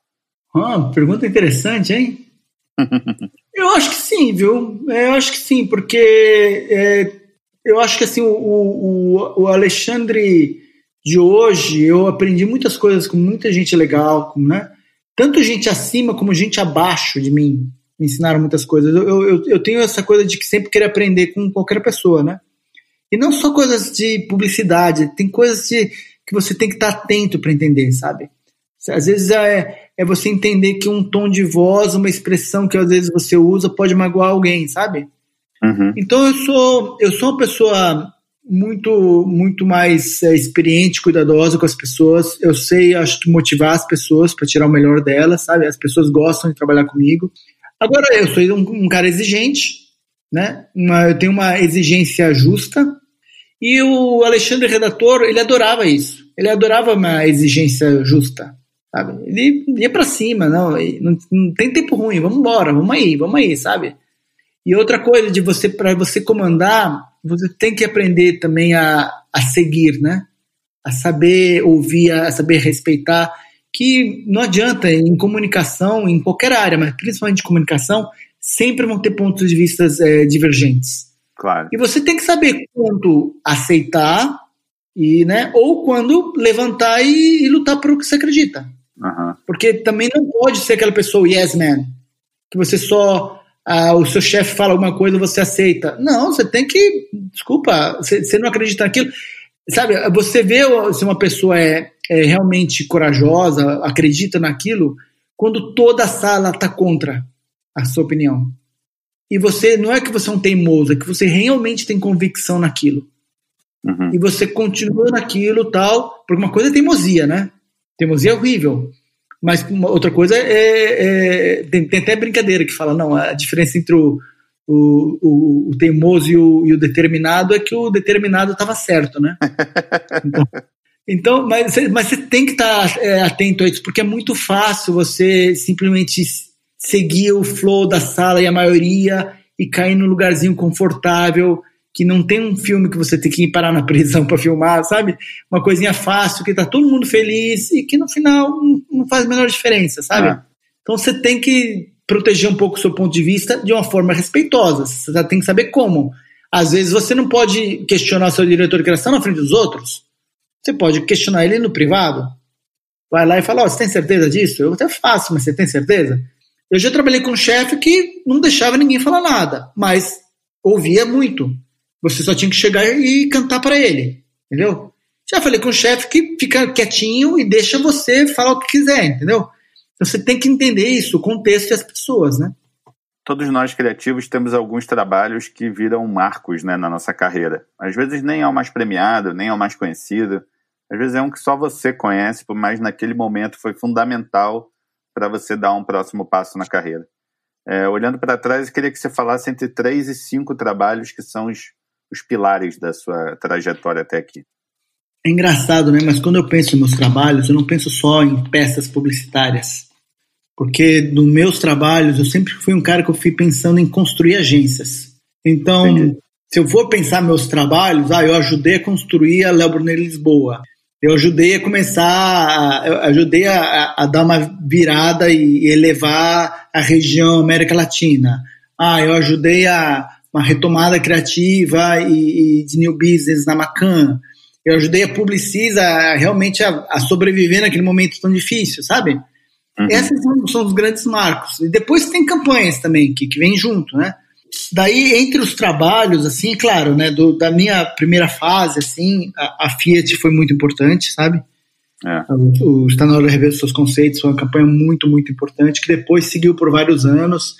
Ah, pergunta interessante, hein? eu acho que sim, viu? É, eu acho que sim, porque é, eu acho que assim o, o, o, Alexandre de hoje eu aprendi muitas coisas com muita gente legal, com, né? Tanto gente acima como gente abaixo de mim me ensinaram muitas coisas. Eu, eu, eu tenho essa coisa de que sempre querer aprender com qualquer pessoa, né? E não só coisas de publicidade, tem coisas de, que você tem que estar atento para entender, sabe? Às vezes é, é você entender que um tom de voz, uma expressão que às vezes você usa pode magoar alguém, sabe? Uhum. Então eu sou eu sou uma pessoa muito muito mais é, experiente, cuidadosa com as pessoas. Eu sei, acho que motivar as pessoas para tirar o melhor delas, sabe? As pessoas gostam de trabalhar comigo. Agora eu sou um, um cara exigente, né? Uma, eu tenho uma exigência justa. E o Alexandre Redator, ele adorava isso. Ele adorava uma exigência justa, sabe? Ele ia para cima, não, não, não, tem tempo ruim, vamos embora, vamos aí, vamos aí, sabe? E outra coisa de você para você comandar, você tem que aprender também a, a seguir, né? A saber ouvir, a saber respeitar, que não adianta em comunicação, em qualquer área, mas principalmente comunicação, sempre vão ter pontos de vista é, divergentes. Claro. E você tem que saber quando aceitar e, né, ou quando levantar e, e lutar por o que você acredita. Uhum. Porque também não pode ser aquela pessoa yes man, que você só ah, o seu chefe fala alguma coisa você aceita. Não, você tem que, desculpa, você, você não acredita naquilo. Sabe, você vê se uma pessoa é, é realmente corajosa, acredita naquilo, quando toda a sala está contra a sua opinião. E você, não é que você é um teimoso, é que você realmente tem convicção naquilo. Uhum. E você continua naquilo tal, porque uma coisa é teimosia, né? Teimosia é horrível. Mas outra coisa é, é tem, tem, até brincadeira que fala, não, a diferença entre o, o, o, o teimoso e o, e o, determinado é que o determinado estava certo, né? Então, então, mas, mas você tem que estar tá, é, atento a isso, porque é muito fácil você simplesmente seguir o flow da sala e a maioria e cair num lugarzinho confortável que não tem um filme que você tem que parar na prisão para filmar, sabe? Uma coisinha fácil, que tá todo mundo feliz e que no final não, faz a menor diferença, sabe? É. Então você tem que proteger um pouco o seu ponto de vista de uma forma respeitosa. Você tem que saber como. Às vezes você não pode questionar seu diretor de criação na frente dos outros. Você pode questionar ele no privado. Vai lá e fala: oh, você tem certeza disso? Eu até faço, mas você tem certeza? Eu já trabalhei com um chefe que não deixava ninguém falar nada, mas ouvia muito. Você só tinha que chegar e cantar para ele, entendeu? Já falei com o chefe que fica quietinho e deixa você falar o que quiser, entendeu? Então você tem que entender isso, o contexto e as pessoas, né? Todos nós criativos temos alguns trabalhos que viram marcos né, na nossa carreira. Às vezes nem é o mais premiado, nem é o mais conhecido. Às vezes é um que só você conhece, mas naquele momento foi fundamental para você dar um próximo passo na carreira. É, olhando para trás, eu queria que você falasse entre três e cinco trabalhos que são os os pilares da sua trajetória até aqui? É engraçado, né? Mas quando eu penso nos meus trabalhos, eu não penso só em peças publicitárias. Porque nos meus trabalhos, eu sempre fui um cara que eu fui pensando em construir agências. Então, Entendi. se eu for pensar meus trabalhos, ah, eu ajudei a construir a Léo Brunet Lisboa. Eu ajudei a começar, eu ajudei a, a, dar uma virada e elevar a região América Latina. Ah, eu ajudei a, uma retomada criativa e, e de new business na Macan. Eu ajudei a Publicis a, realmente a, a, sobreviver naquele momento tão difícil, sabe? Uhum. Esses são, são, os grandes marcos. E depois tem campanhas também que, que vêm junto, né? Daí, entre os trabalhos, assim, claro, né, do, da minha primeira fase, assim, a, a Fiat foi muito importante, sabe? É. O, o Está na hora de rever os seus conceitos foi uma campanha muito, muito importante, que depois seguiu por vários anos.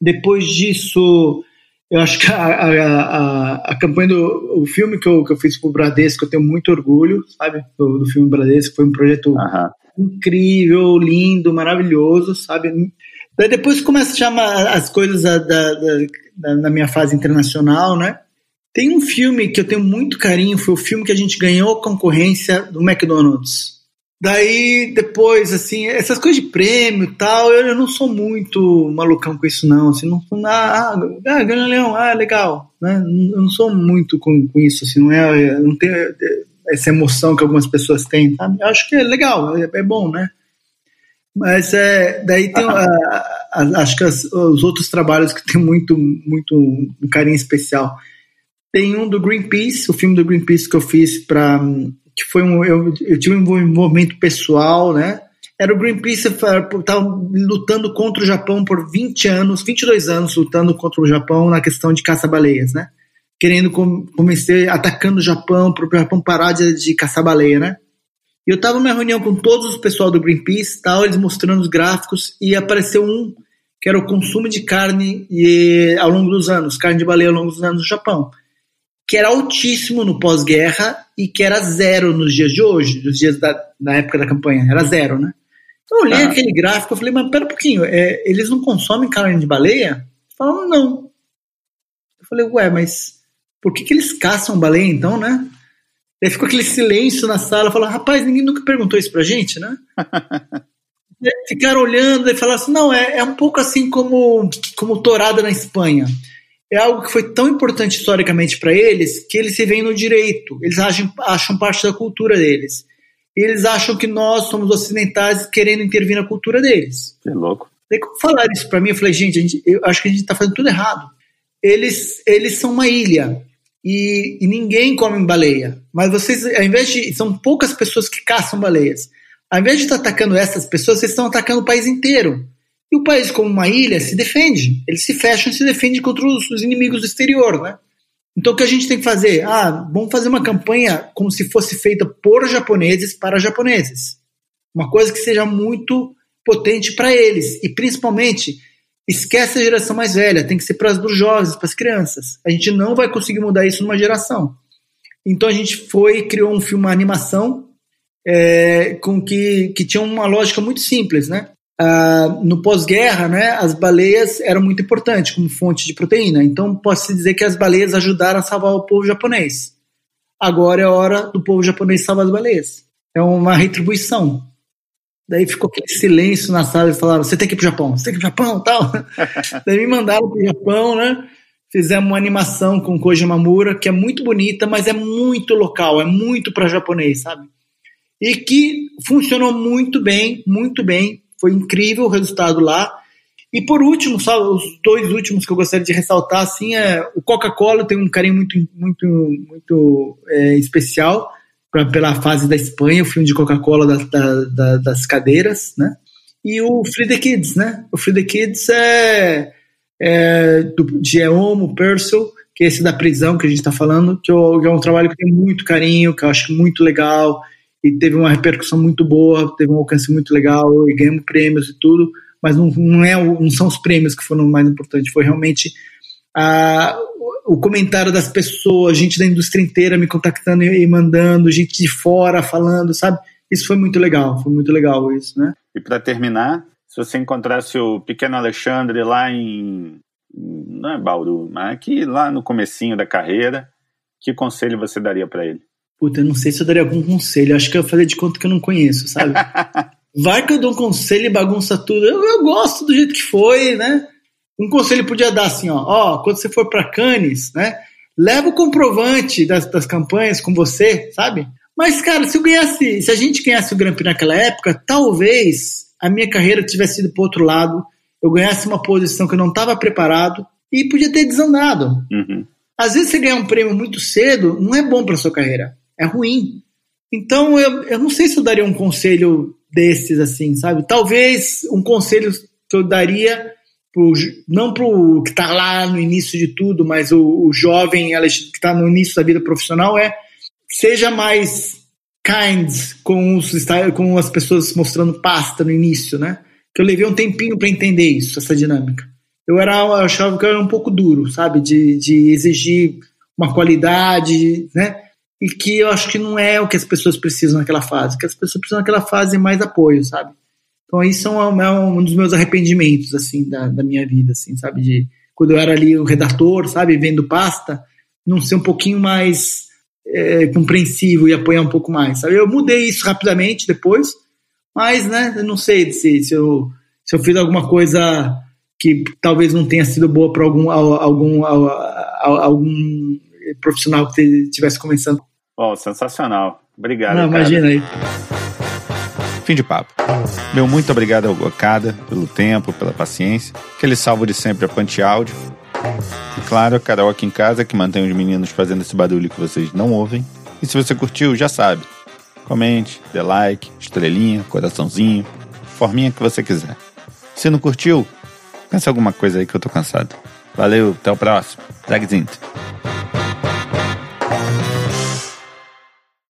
Depois disso, eu acho que a, a, a, a, campanha do o filme que eu, que eu fiz pro Bradesco, eu tenho muito orgulho, sabe? Do, do filme Bradesco, foi um projeto incrível, lindo, maravilhoso, sabe? Daí depois começa a chamar as coisas da, da, da, da, minha fase internacional, né? Tem um filme que eu tenho muito carinho, foi o filme que a gente ganhou a concorrência do McDonald's. Daí, depois, assim, essas coisas de prêmio e tal, eu, eu, não sou muito malucão com isso, não. Assim, não, ah, ah, ganha leão, ah, legal. Né? Eu não sou muito com, com isso, assim, não é, não tem essa emoção que algumas pessoas têm, sabe? Eu acho que é legal, é, é bom, né? Mas é, daí tem, a, a, acho que as, os outros trabalhos que tem muito, muito um carinho especial. Tem um do Greenpeace, o filme do Greenpeace que eu fiz para que foi um, eu, eu tive um envolvimento pessoal, né? Era o Greenpeace estava lutando contra o Japão por 20 anos, 22 anos lutando contra o Japão na questão de caça-baleias, né? Querendo começar atacando o Japão para o Japão parar de, de caçar baleia, né? E eu tava numa reunião com todos os pessoal do Greenpeace, tal, eles mostrando os gráficos, e apareceu um que era o consumo de carne e, ao longo dos anos, carne de baleia ao longo dos anos no Japão, que era altíssimo no pós-guerra e que era zero nos dias de hoje, nos dias da, na época da campanha, era zero, né? Então eu olhei ah. aquele gráfico e falei, mas pera um pouquinho, é, eles não consomem carne de baleia? Falaram, não. Eu falei, ué, mas por que, que eles caçam baleia então, né? Aí ficou aquele silêncio na sala, falou, rapaz, ninguém nunca perguntou isso pra gente, né? Ficaram olhando e falaram assim, não, é, é um pouco assim como, como tourada na Espanha. É algo que foi tão importante historicamente para eles que eles se veem no direito, eles acham, acham parte da cultura deles. Eles acham que nós somos ocidentais querendo intervir na cultura deles. Que louco. Daí, quando falaram isso para mim, eu falei, gente, gente, eu acho que a gente está fazendo tudo errado. Eles, eles são uma ilha e, e, ninguém come baleia. Mas vocês, ao invés de. São poucas pessoas que caçam baleias. Ao invés de estar atacando essas pessoas, vocês estão atacando o país inteiro. E o país, como uma ilha, se defende. Eles se fecham e se defendem contra os, os inimigos do exterior, né? Então o que a gente tem que fazer? Ah, vamos fazer uma campanha como se fosse feita por japoneses para japoneses. Uma coisa que seja muito potente para eles. E principalmente, esquece a geração mais velha, tem que ser para os jovens, para as crianças. A gente não vai conseguir mudar isso numa geração. Então a gente foi criou um filme, uma animação é, com que, que tinha uma lógica muito simples, né? Ah, no pós-guerra, né, as baleias eram muito importantes como fonte de proteína. Então posso dizer que as baleias ajudaram a salvar o povo japonês. Agora é hora do povo japonês salvar as baleias. É uma retribuição. Daí ficou aquele silêncio na sala e falaram: você tem que ir pro Japão, você tem que ir pro Japão tal. Daí me mandaram pro Japão, né? Fizemos uma animação com Koji Mamura, que é muito bonita, mas é muito local, é muito para japonês, sabe? E que funcionou muito bem, muito bem. Foi incrível o resultado lá. E por último, só os dois últimos que eu gostaria de ressaltar, assim, é o Coca-Cola tem um carinho muito, muito, muito é, especial pra, pela fase da Espanha, o filme de Coca-Cola da, da, da, das cadeiras, né? E o Free the Kids, né? O Free the Kids é, é do, de Eomo Purcell, que é esse da prisão que a gente está falando, que, eu, que, é um trabalho que tem muito carinho, que eu acho muito legal, e teve uma repercussão muito boa, teve um alcance muito legal, e ganhamos prêmios e tudo, mas não, não, é, não são os prêmios que foram mais importantes, foi realmente a, o comentário das pessoas, gente da indústria inteira me contactando e mandando, gente de fora falando, sabe? Isso foi muito legal, foi muito legal isso, né? E para terminar, se você encontrasse o pequeno Alexandre lá em não é Bauru, mas aqui lá no comecinho da carreira, que conselho você daria para ele? Puta, eu não sei se eu daria algum conselho, acho que eu fazer de conta que eu não conheço, sabe? Vai que eu dou um conselho e bagunça tudo. Eu, eu gosto do jeito que foi, né? Um conselho podia dar assim, ó, ó quando você for para Cannes, né, leva o comprovante das, das campanhas com você, sabe? Mas, cara, se eu ganhasse, se a gente ganhasse o Grand Prix naquela época, talvez a minha carreira tivesse ido para outro lado, eu ganhasse uma posição que eu não estava preparado e podia ter desandado. Uhum. Às vezes você ganhar um prêmio muito cedo não é bom para sua carreira, é ruim. Então eu, eu não sei se eu daria um conselho desses assim, sabe? Talvez um conselho que eu daria pro, não para o que está lá no início de tudo, mas o, o jovem que está no início da vida profissional é seja mais kind com, os, com as pessoas mostrando pasta no início, né? Que eu levei um tempinho para entender isso, essa dinâmica. Eu era, eu achava que eu era um pouco duro, sabe, de, de exigir uma qualidade, né? E que eu acho que não é o que as pessoas precisam naquela fase. que as pessoas precisam naquela fase é mais apoio, sabe? Então isso é é um dos meus arrependimentos, assim, da, da minha vida, assim, sabe? De quando eu era ali o redator, sabe? Vendo pasta, não ser um pouquinho mais é, compreensivo e apoiar um pouco mais, sabe? Eu mudei isso rapidamente depois, mas, né? Eu não sei se, se, eu, se eu fiz alguma coisa que talvez não tenha sido boa para algum, algum, algum profissional que estivesse começando. Oh, sensacional. Obrigado. Não, imagina aí. Fim de papo. Meu muito obrigado ao Gokada pelo tempo, pela paciência. Aquele salvo de sempre a Punch Áudio. E claro, a Carol aqui em casa que mantém os meninos fazendo esse barulho que vocês não ouvem. E se você curtiu, já sabe. Comente, dê like, estrelinha, coraçãozinho, forminha que você quiser. Se não curtiu, pensa alguma coisa aí que eu tô cansado. Valeu, até o próximo. Dragzinho.